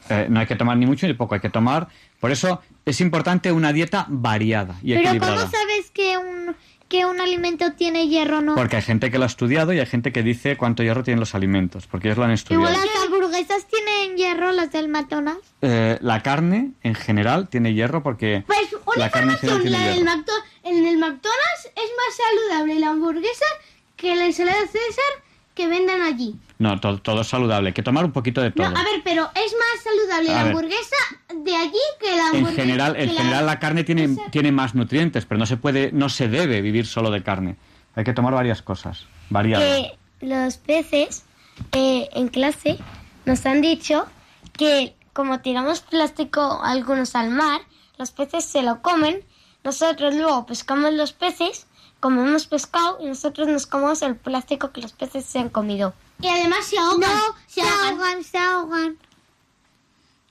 Eh, no hay que tomar ni mucho ni poco, hay que tomar... Por eso es importante una dieta variada y Pero equilibrada. ¿cómo sabes que un, que un alimento tiene hierro o no? Porque hay gente que lo ha estudiado y hay gente que dice cuánto hierro tienen los alimentos, porque ellos lo han estudiado. Igual las hamburguesas tienen hierro, las del McDonald's. Eh, la carne, en general, tiene hierro porque Pues una la carne información, la del en el McDonald's es más saludable la hamburguesa que la ensalada César que vendan allí. No, todo, todo es saludable. Hay que tomar un poquito de todo. No, a ver, pero es más saludable A la ver. hamburguesa de allí que la en hamburguesa. general, en general la carne tiene, tiene más nutrientes, pero no se puede, no se debe vivir solo de carne. Hay que tomar varias cosas, variadas. los peces eh, en clase nos han dicho que como tiramos plástico algunos al mar, los peces se lo comen, nosotros luego pescamos los peces, comemos pescado y nosotros nos comemos el plástico que los peces se han comido. Y además se ahogan. No, se se ahogan. ahogan, se ahogan.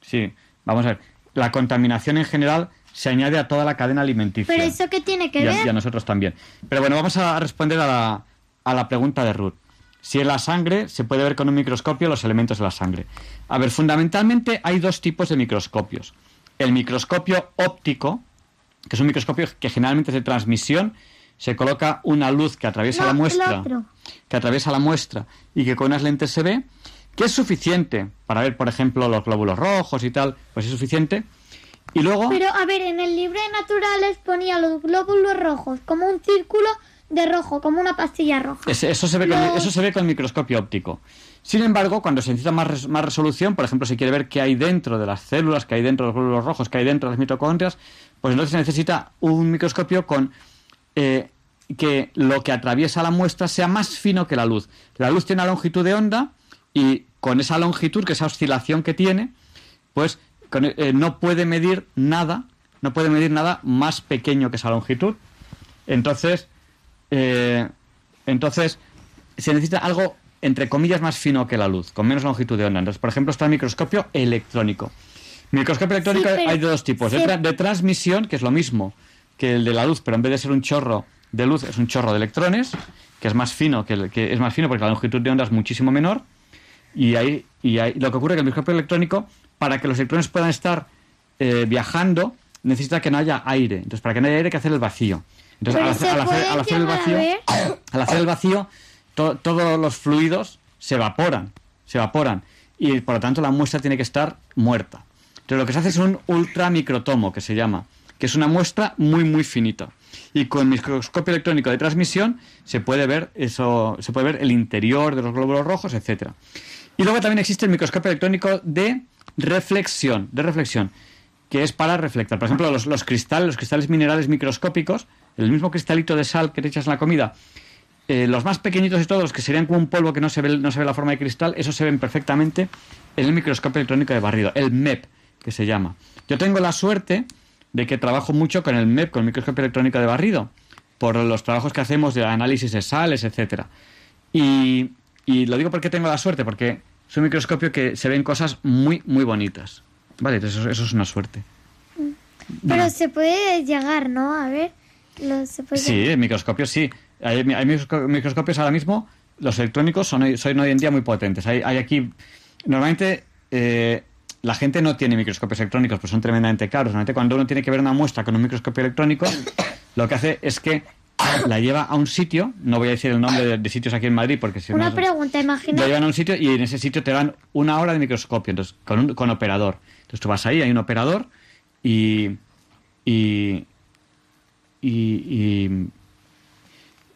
Sí, vamos a ver. La contaminación en general se añade a toda la cadena alimenticia. Pero eso qué tiene que y a, ver. y a nosotros también. Pero bueno, vamos a responder a la, a la pregunta de Ruth. Si en la sangre se puede ver con un microscopio los elementos de la sangre. A ver, fundamentalmente hay dos tipos de microscopios. El microscopio óptico, que es un microscopio que generalmente es de transmisión, se coloca una luz que atraviesa No, la muestra, que atraviesa la muestra y que con unas lentes se ve, que es suficiente para ver, por ejemplo, los glóbulos rojos y tal, pues es suficiente. Y luego Pero a ver, en el libro de naturales ponía los glóbulos rojos como un círculo de rojo, como una pastilla roja. Eso, se ve con, eso se ve con el microscopio óptico. Sin embargo, cuando se necesita más, res- más resolución, por ejemplo, se quiere ver qué hay dentro de las células, qué hay dentro de los glóbulos rojos, qué hay dentro de las mitocondrias, pues entonces se necesita un microscopio con eh, que lo que atraviesa la muestra sea más fino que la luz. La luz tiene una longitud de onda y con esa longitud, que esa oscilación que tiene, pues con- eh, no puede medir nada, no puede medir nada más pequeño que esa longitud. Entonces, eh, entonces se necesita algo entre comillas más fino que la luz, con menos longitud de onda. Entonces, por ejemplo, está el microscopio electrónico. Microscopio electrónico Sí, hay de dos tipos. De, se- tra- de transmisión, que es lo mismo que el de la luz, pero en vez de ser un chorro de luz, es un chorro de electrones, que es más fino, que, el- que es más fino porque la longitud de onda es muchísimo menor. Y ahí, y ahí lo que ocurre es que el microscopio electrónico, para que los electrones puedan estar eh, viajando, necesita que no haya aire. Entonces, para que no haya aire hay que hacer el vacío. Entonces, al hacer, al hacer- pueden al hacer el vacío, al hacer el vacío, to- todos los fluidos se evaporan, se evaporan. Y por lo tanto la muestra tiene que estar muerta. Entonces lo que se hace es un ultramicrotomo, que se llama, que es una muestra muy, muy finita. Y con microscopio electrónico de transmisión se puede ver eso, se puede ver el interior de los glóbulos rojos, etcétera. Y luego también existe el microscopio electrónico de reflexión, de reflexión, que es para reflectar. Por ejemplo, los, los cristales, los cristales minerales microscópicos, el mismo cristalito de sal que te echas en la comida, eh, los más pequeñitos de todos, los que serían como un polvo que no se, ve, no se ve la forma de cristal, esos se ven perfectamente en el microscopio electrónico de barrido, el MEP, que se llama. Yo tengo la suerte de que trabajo mucho con el MEP, con el microscopio electrónico de barrido, por los trabajos que hacemos de análisis de sales, etcétera. Y, y lo digo porque tengo la suerte, porque es un microscopio que se ven cosas muy, muy bonitas. Vale, eso, eso es una suerte. Pero se puede llegar, ¿no? A ver. sí, el microscopio sí. Hay, microscopios ahora mismo, los electrónicos son, son hoy en día muy potentes. Hay, hay aquí, normalmente eh, la gente no tiene microscopios electrónicos, pues son tremendamente caros. Normalmente cuando uno tiene que ver una muestra con un microscopio electrónico, lo que hace es que la lleva a un sitio, no voy a decir el nombre de, sitios aquí en Madrid porque si Una pregunta, imagina. Lo llevan a un sitio y en ese sitio te dan una hora de microscopio, entonces con, un, con operador. Entonces tú vas ahí, hay un operador y, y, y,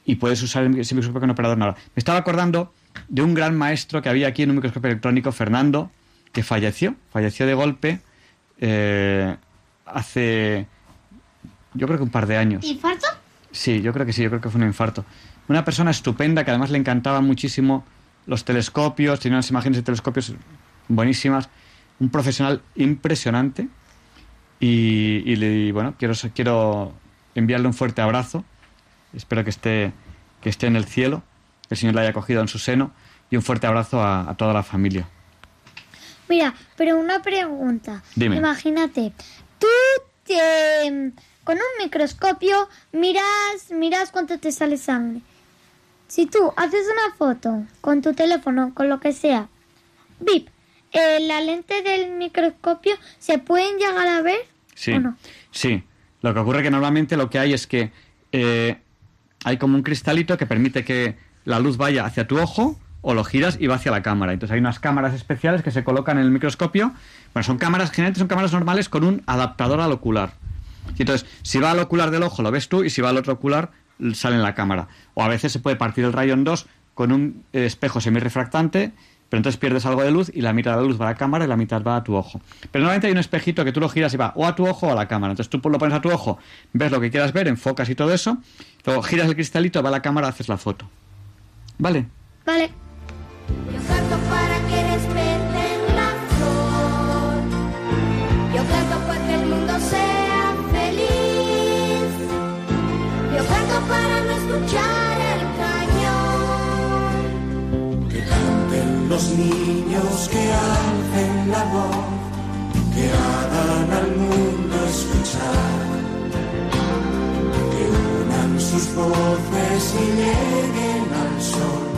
y puedes usar ese microscopio con operador nada. Me estaba acordando de un gran maestro que había aquí en un microscopio electrónico, Fernando, que falleció, falleció de golpe eh, hace, yo creo que un par de años. ¿Infarto? Sí, yo creo que sí, yo creo que fue un infarto. Una persona estupenda que además le encantaba muchísimo los telescopios, tenía unas imágenes de telescopios buenísimas, un profesional impresionante y, y bueno, quiero, quiero enviarle un fuerte abrazo Espero que esté, que esté en el cielo, que el Señor la haya cogido en su seno y un fuerte abrazo a, toda la familia. Mira, pero una pregunta. Dime. Imagínate, tú con un microscopio miras, miras cuánto te sale sangre. Si tú haces una foto con tu teléfono, con lo que sea, bip, eh, la lente del microscopio se pueden llegar a ver sí, o no? Sí. Lo que ocurre es que normalmente lo que hay es que eh, hay como un cristalito que permite que la luz vaya hacia tu ojo o lo giras y va hacia la cámara. Entonces hay unas cámaras especiales que se colocan en el microscopio. Bueno, son cámaras, generalmente son cámaras normales con un adaptador al ocular. Y entonces, si va al ocular del ojo lo ves tú y si va al otro ocular sale en la cámara. O a veces se puede partir el rayo en dos con un espejo semirrefractante pero entonces pierdes algo de luz y la mitad de la luz va a la cámara y la mitad va a tu ojo. Pero normalmente hay un espejito que tú lo giras y va o a tu ojo o a la cámara. Entonces tú lo pones a tu ojo, ves lo que quieras ver, enfocas y todo eso, luego giras el cristalito, va a la cámara, haces la foto. ¿Vale? Vale. Voces y lleguen al sol,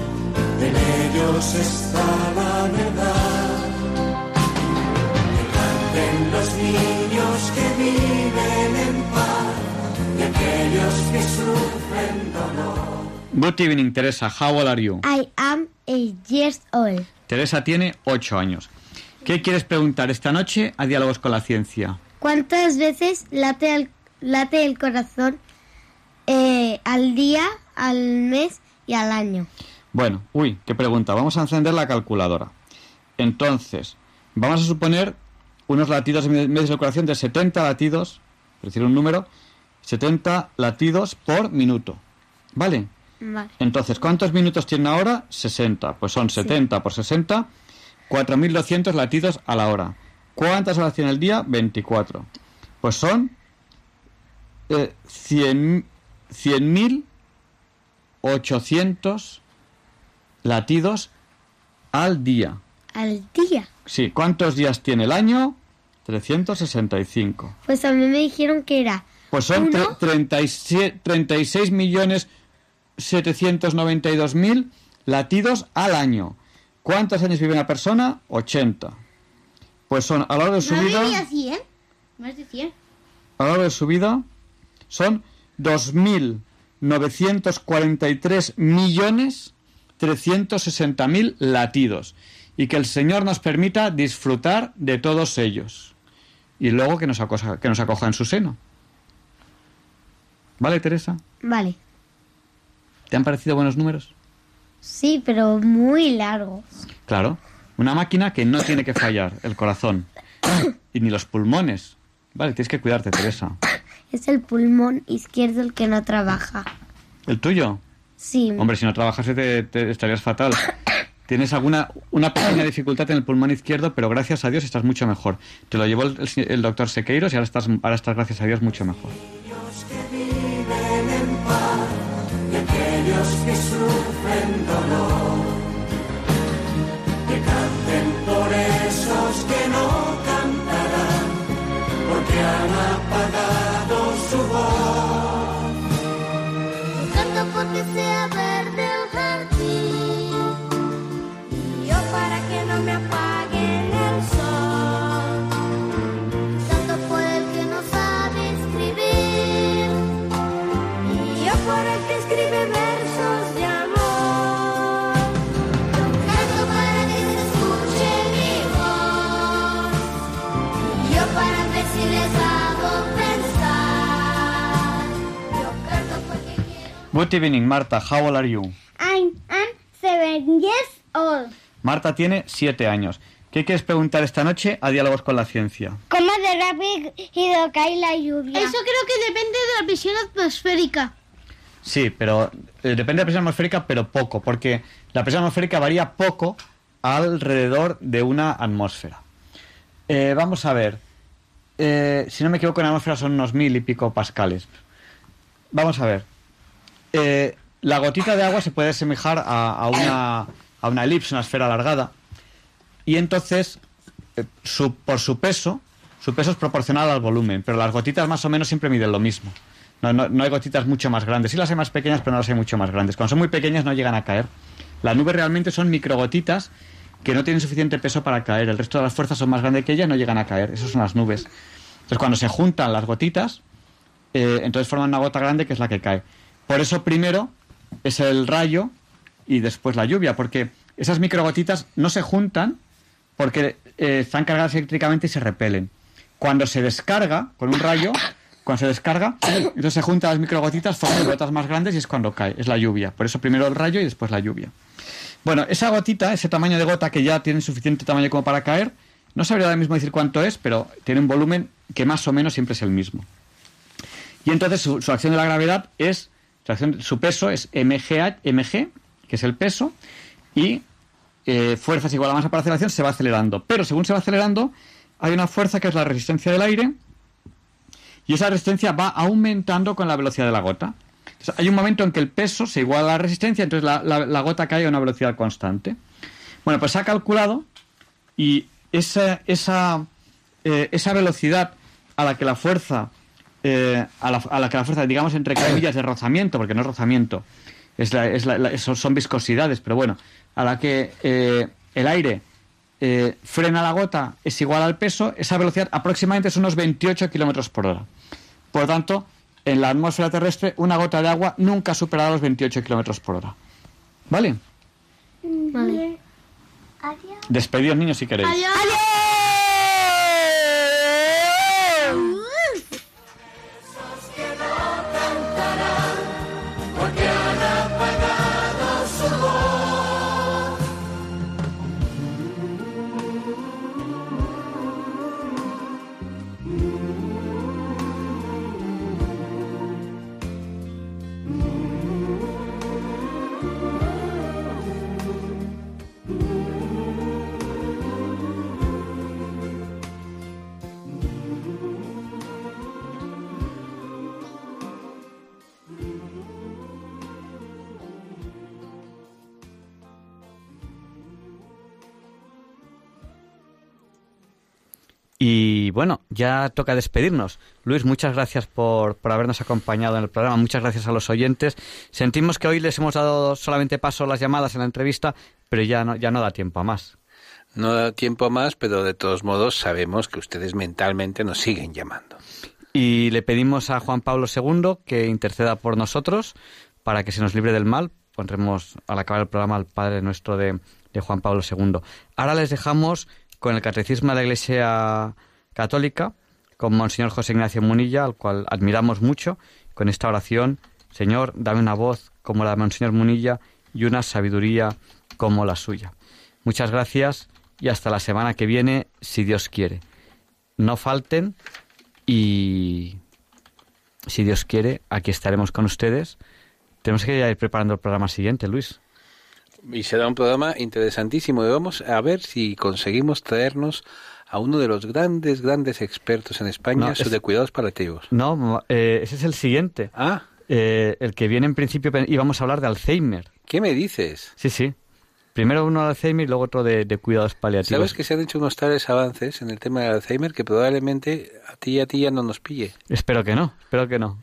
en ellos está la verdad. Que canten los niños que viven en paz y aquellos que sufren dolor. Good evening, Teresa. How old are you? I am eight years old. Teresa tiene ocho años. ¿Qué quieres preguntar esta noche a Diálogos con la Ciencia? ¿Cuántas veces late el, late el corazón eh, al día, al mes y al año? Bueno, uy, qué pregunta. Vamos a encender la calculadora. Entonces, vamos a suponer unos latidos en medio del corazón de 70 latidos, es decir, un número, 70 latidos por minuto. ¿Vale? Entonces, ¿cuántos minutos tiene ahora? 60. Pues son 70 por 60, 4.200 latidos a la hora. ¿Cuántas horas tiene el día? 24. Pues son eh, 100.800 latidos al día. ¿Al día? Sí. ¿Cuántos días tiene el año? 365. Pues a mí me dijeron que era... Pues son 36 millones 792.000 latidos al año. ¿Cuántos años vive una persona? 80. Pues son a lo largo de su vida. Más de 100. A lo largo de su vida son 2.943 millones 360.000 latidos. Y que el Señor nos permita disfrutar de todos ellos. Y luego que nos, acoja, que nos acoja en su seno. ¿Vale, Teresa? Vale. ¿Te han parecido buenos números? Sí, pero muy largos. Claro. Una máquina que no tiene que fallar el corazón y ni los pulmones. Vale, tienes que cuidarte, Teresa. Es el pulmón izquierdo el que no trabaja. ¿El tuyo? Sí. Hombre, si no trabajase te, estarías fatal. Tienes alguna una pequeña dificultad en el pulmón izquierdo, pero gracias a Dios estás mucho mejor. Te lo llevó el, doctor Sequeiros y ahora estás, ahora estás, gracias a Dios, mucho mejor. aquellos que sufren dolor, Good evening, Marta. How old are you? I'm, I'm seven years old. Marta tiene siete años. ¿Qué quieres preguntar esta noche a Diálogos con la Ciencia? ¿Cómo de rápido cae la lluvia? Eso creo que depende de la presión atmosférica. Sí, pero eh, depende de la presión atmosférica, pero poco, porque la presión atmosférica varía poco alrededor de una atmósfera. Eh, vamos a ver. Eh, si no me equivoco, en la atmósfera son unos mil y pico pascales. Vamos a ver. Eh, la gotita de agua se puede asemejar a, una, a una elipse, una esfera alargada. Y entonces, eh, su- por su peso, su peso es proporcional al volumen, pero las gotitas más o menos siempre miden lo mismo. No, hay gotitas mucho más grandes. Sí las hay más pequeñas, pero no las hay mucho más grandes. Cuando son muy pequeñas no llegan a caer. Las nubes realmente son microgotitas que no tienen suficiente peso para caer. El resto de las fuerzas son más grandes que ellas no llegan a caer. Esas son las nubes. Entonces, cuando se juntan las gotitas, eh, entonces forman una gota grande que es la que cae. Por eso primero es el rayo y después la lluvia, porque esas microgotitas no se juntan porque eh, están cargadas eléctricamente y se repelen. Cuando se descarga con un rayo, cuando se descarga, entonces se juntan las microgotitas, forman gotas más grandes y es cuando cae, es la lluvia. Por eso primero el rayo y después la lluvia. Bueno, esa gotita, ese tamaño de gota que ya tiene suficiente tamaño como para caer, no sabría ahora mismo decir cuánto es, pero tiene un volumen que más o menos siempre es el mismo. Y entonces su, su acción de la gravedad es, su, peso es mg, mg, que es el peso, y eh, fuerza es igual a masa por aceleración, se va acelerando. Pero según se va acelerando, hay una fuerza que es la resistencia del aire, y esa resistencia va aumentando con la velocidad de la gota. Hay un momento en que el peso se iguala a la resistencia, entonces la gota cae a una velocidad constante. Bueno, pues se ha calculado y esa, esa, eh, esa velocidad a la que la fuerza, eh, a, la, a la que la fuerza, digamos, entre comillas, de rozamiento, porque no es rozamiento, es la- es la- la- eso son viscosidades, pero bueno, a la que eh, el aire eh, frena la gota es igual al peso, esa velocidad aproximadamente es unos 28 kilómetros por hora. Por lo tanto, en la atmósfera terrestre, una gota de agua nunca ha superado los 28 kilómetros por hora. ¿Vale? Vale. Despedidos, niños, si queréis. Y bueno, ya toca despedirnos. Luis, muchas gracias por, por habernos acompañado en el programa. Muchas gracias a los oyentes. Sentimos que hoy les hemos dado solamente paso a las llamadas en la entrevista, pero ya no, ya no da tiempo a más. No da tiempo más, pero de todos modos sabemos que ustedes mentalmente nos siguen llamando. Y le pedimos a Juan Pablo II que interceda por nosotros para que se nos libre del mal. Pondremos al acabar el programa al Padre nuestro de, de Juan Pablo II. Ahora les dejamos con el Catecismo de la Iglesia Católica, con Monseñor José Ignacio Munilla, al cual admiramos mucho, con esta oración, Señor, dame una voz como la de Monseñor Munilla y una sabiduría como la suya. Muchas gracias y hasta la semana que viene, si Dios quiere. No falten y si Dios quiere, aquí estaremos con ustedes. Tenemos que ir preparando el programa siguiente, Luis. Y será un programa interesantísimo y vamos a ver si conseguimos traernos a uno de los grandes, grandes expertos en España sobre cuidados paliativos. No, eh, ese es el siguiente. Ah. Eh, el que viene en principio íbamos a hablar de Alzheimer. ¿Qué me dices? Sí, sí. Primero uno de Alzheimer y luego otro de, cuidados paliativos. ¿Sabes que se han hecho unos tales avances en el tema del Alzheimer que probablemente a ti y a ti ya no nos pille? Espero que no, espero que no.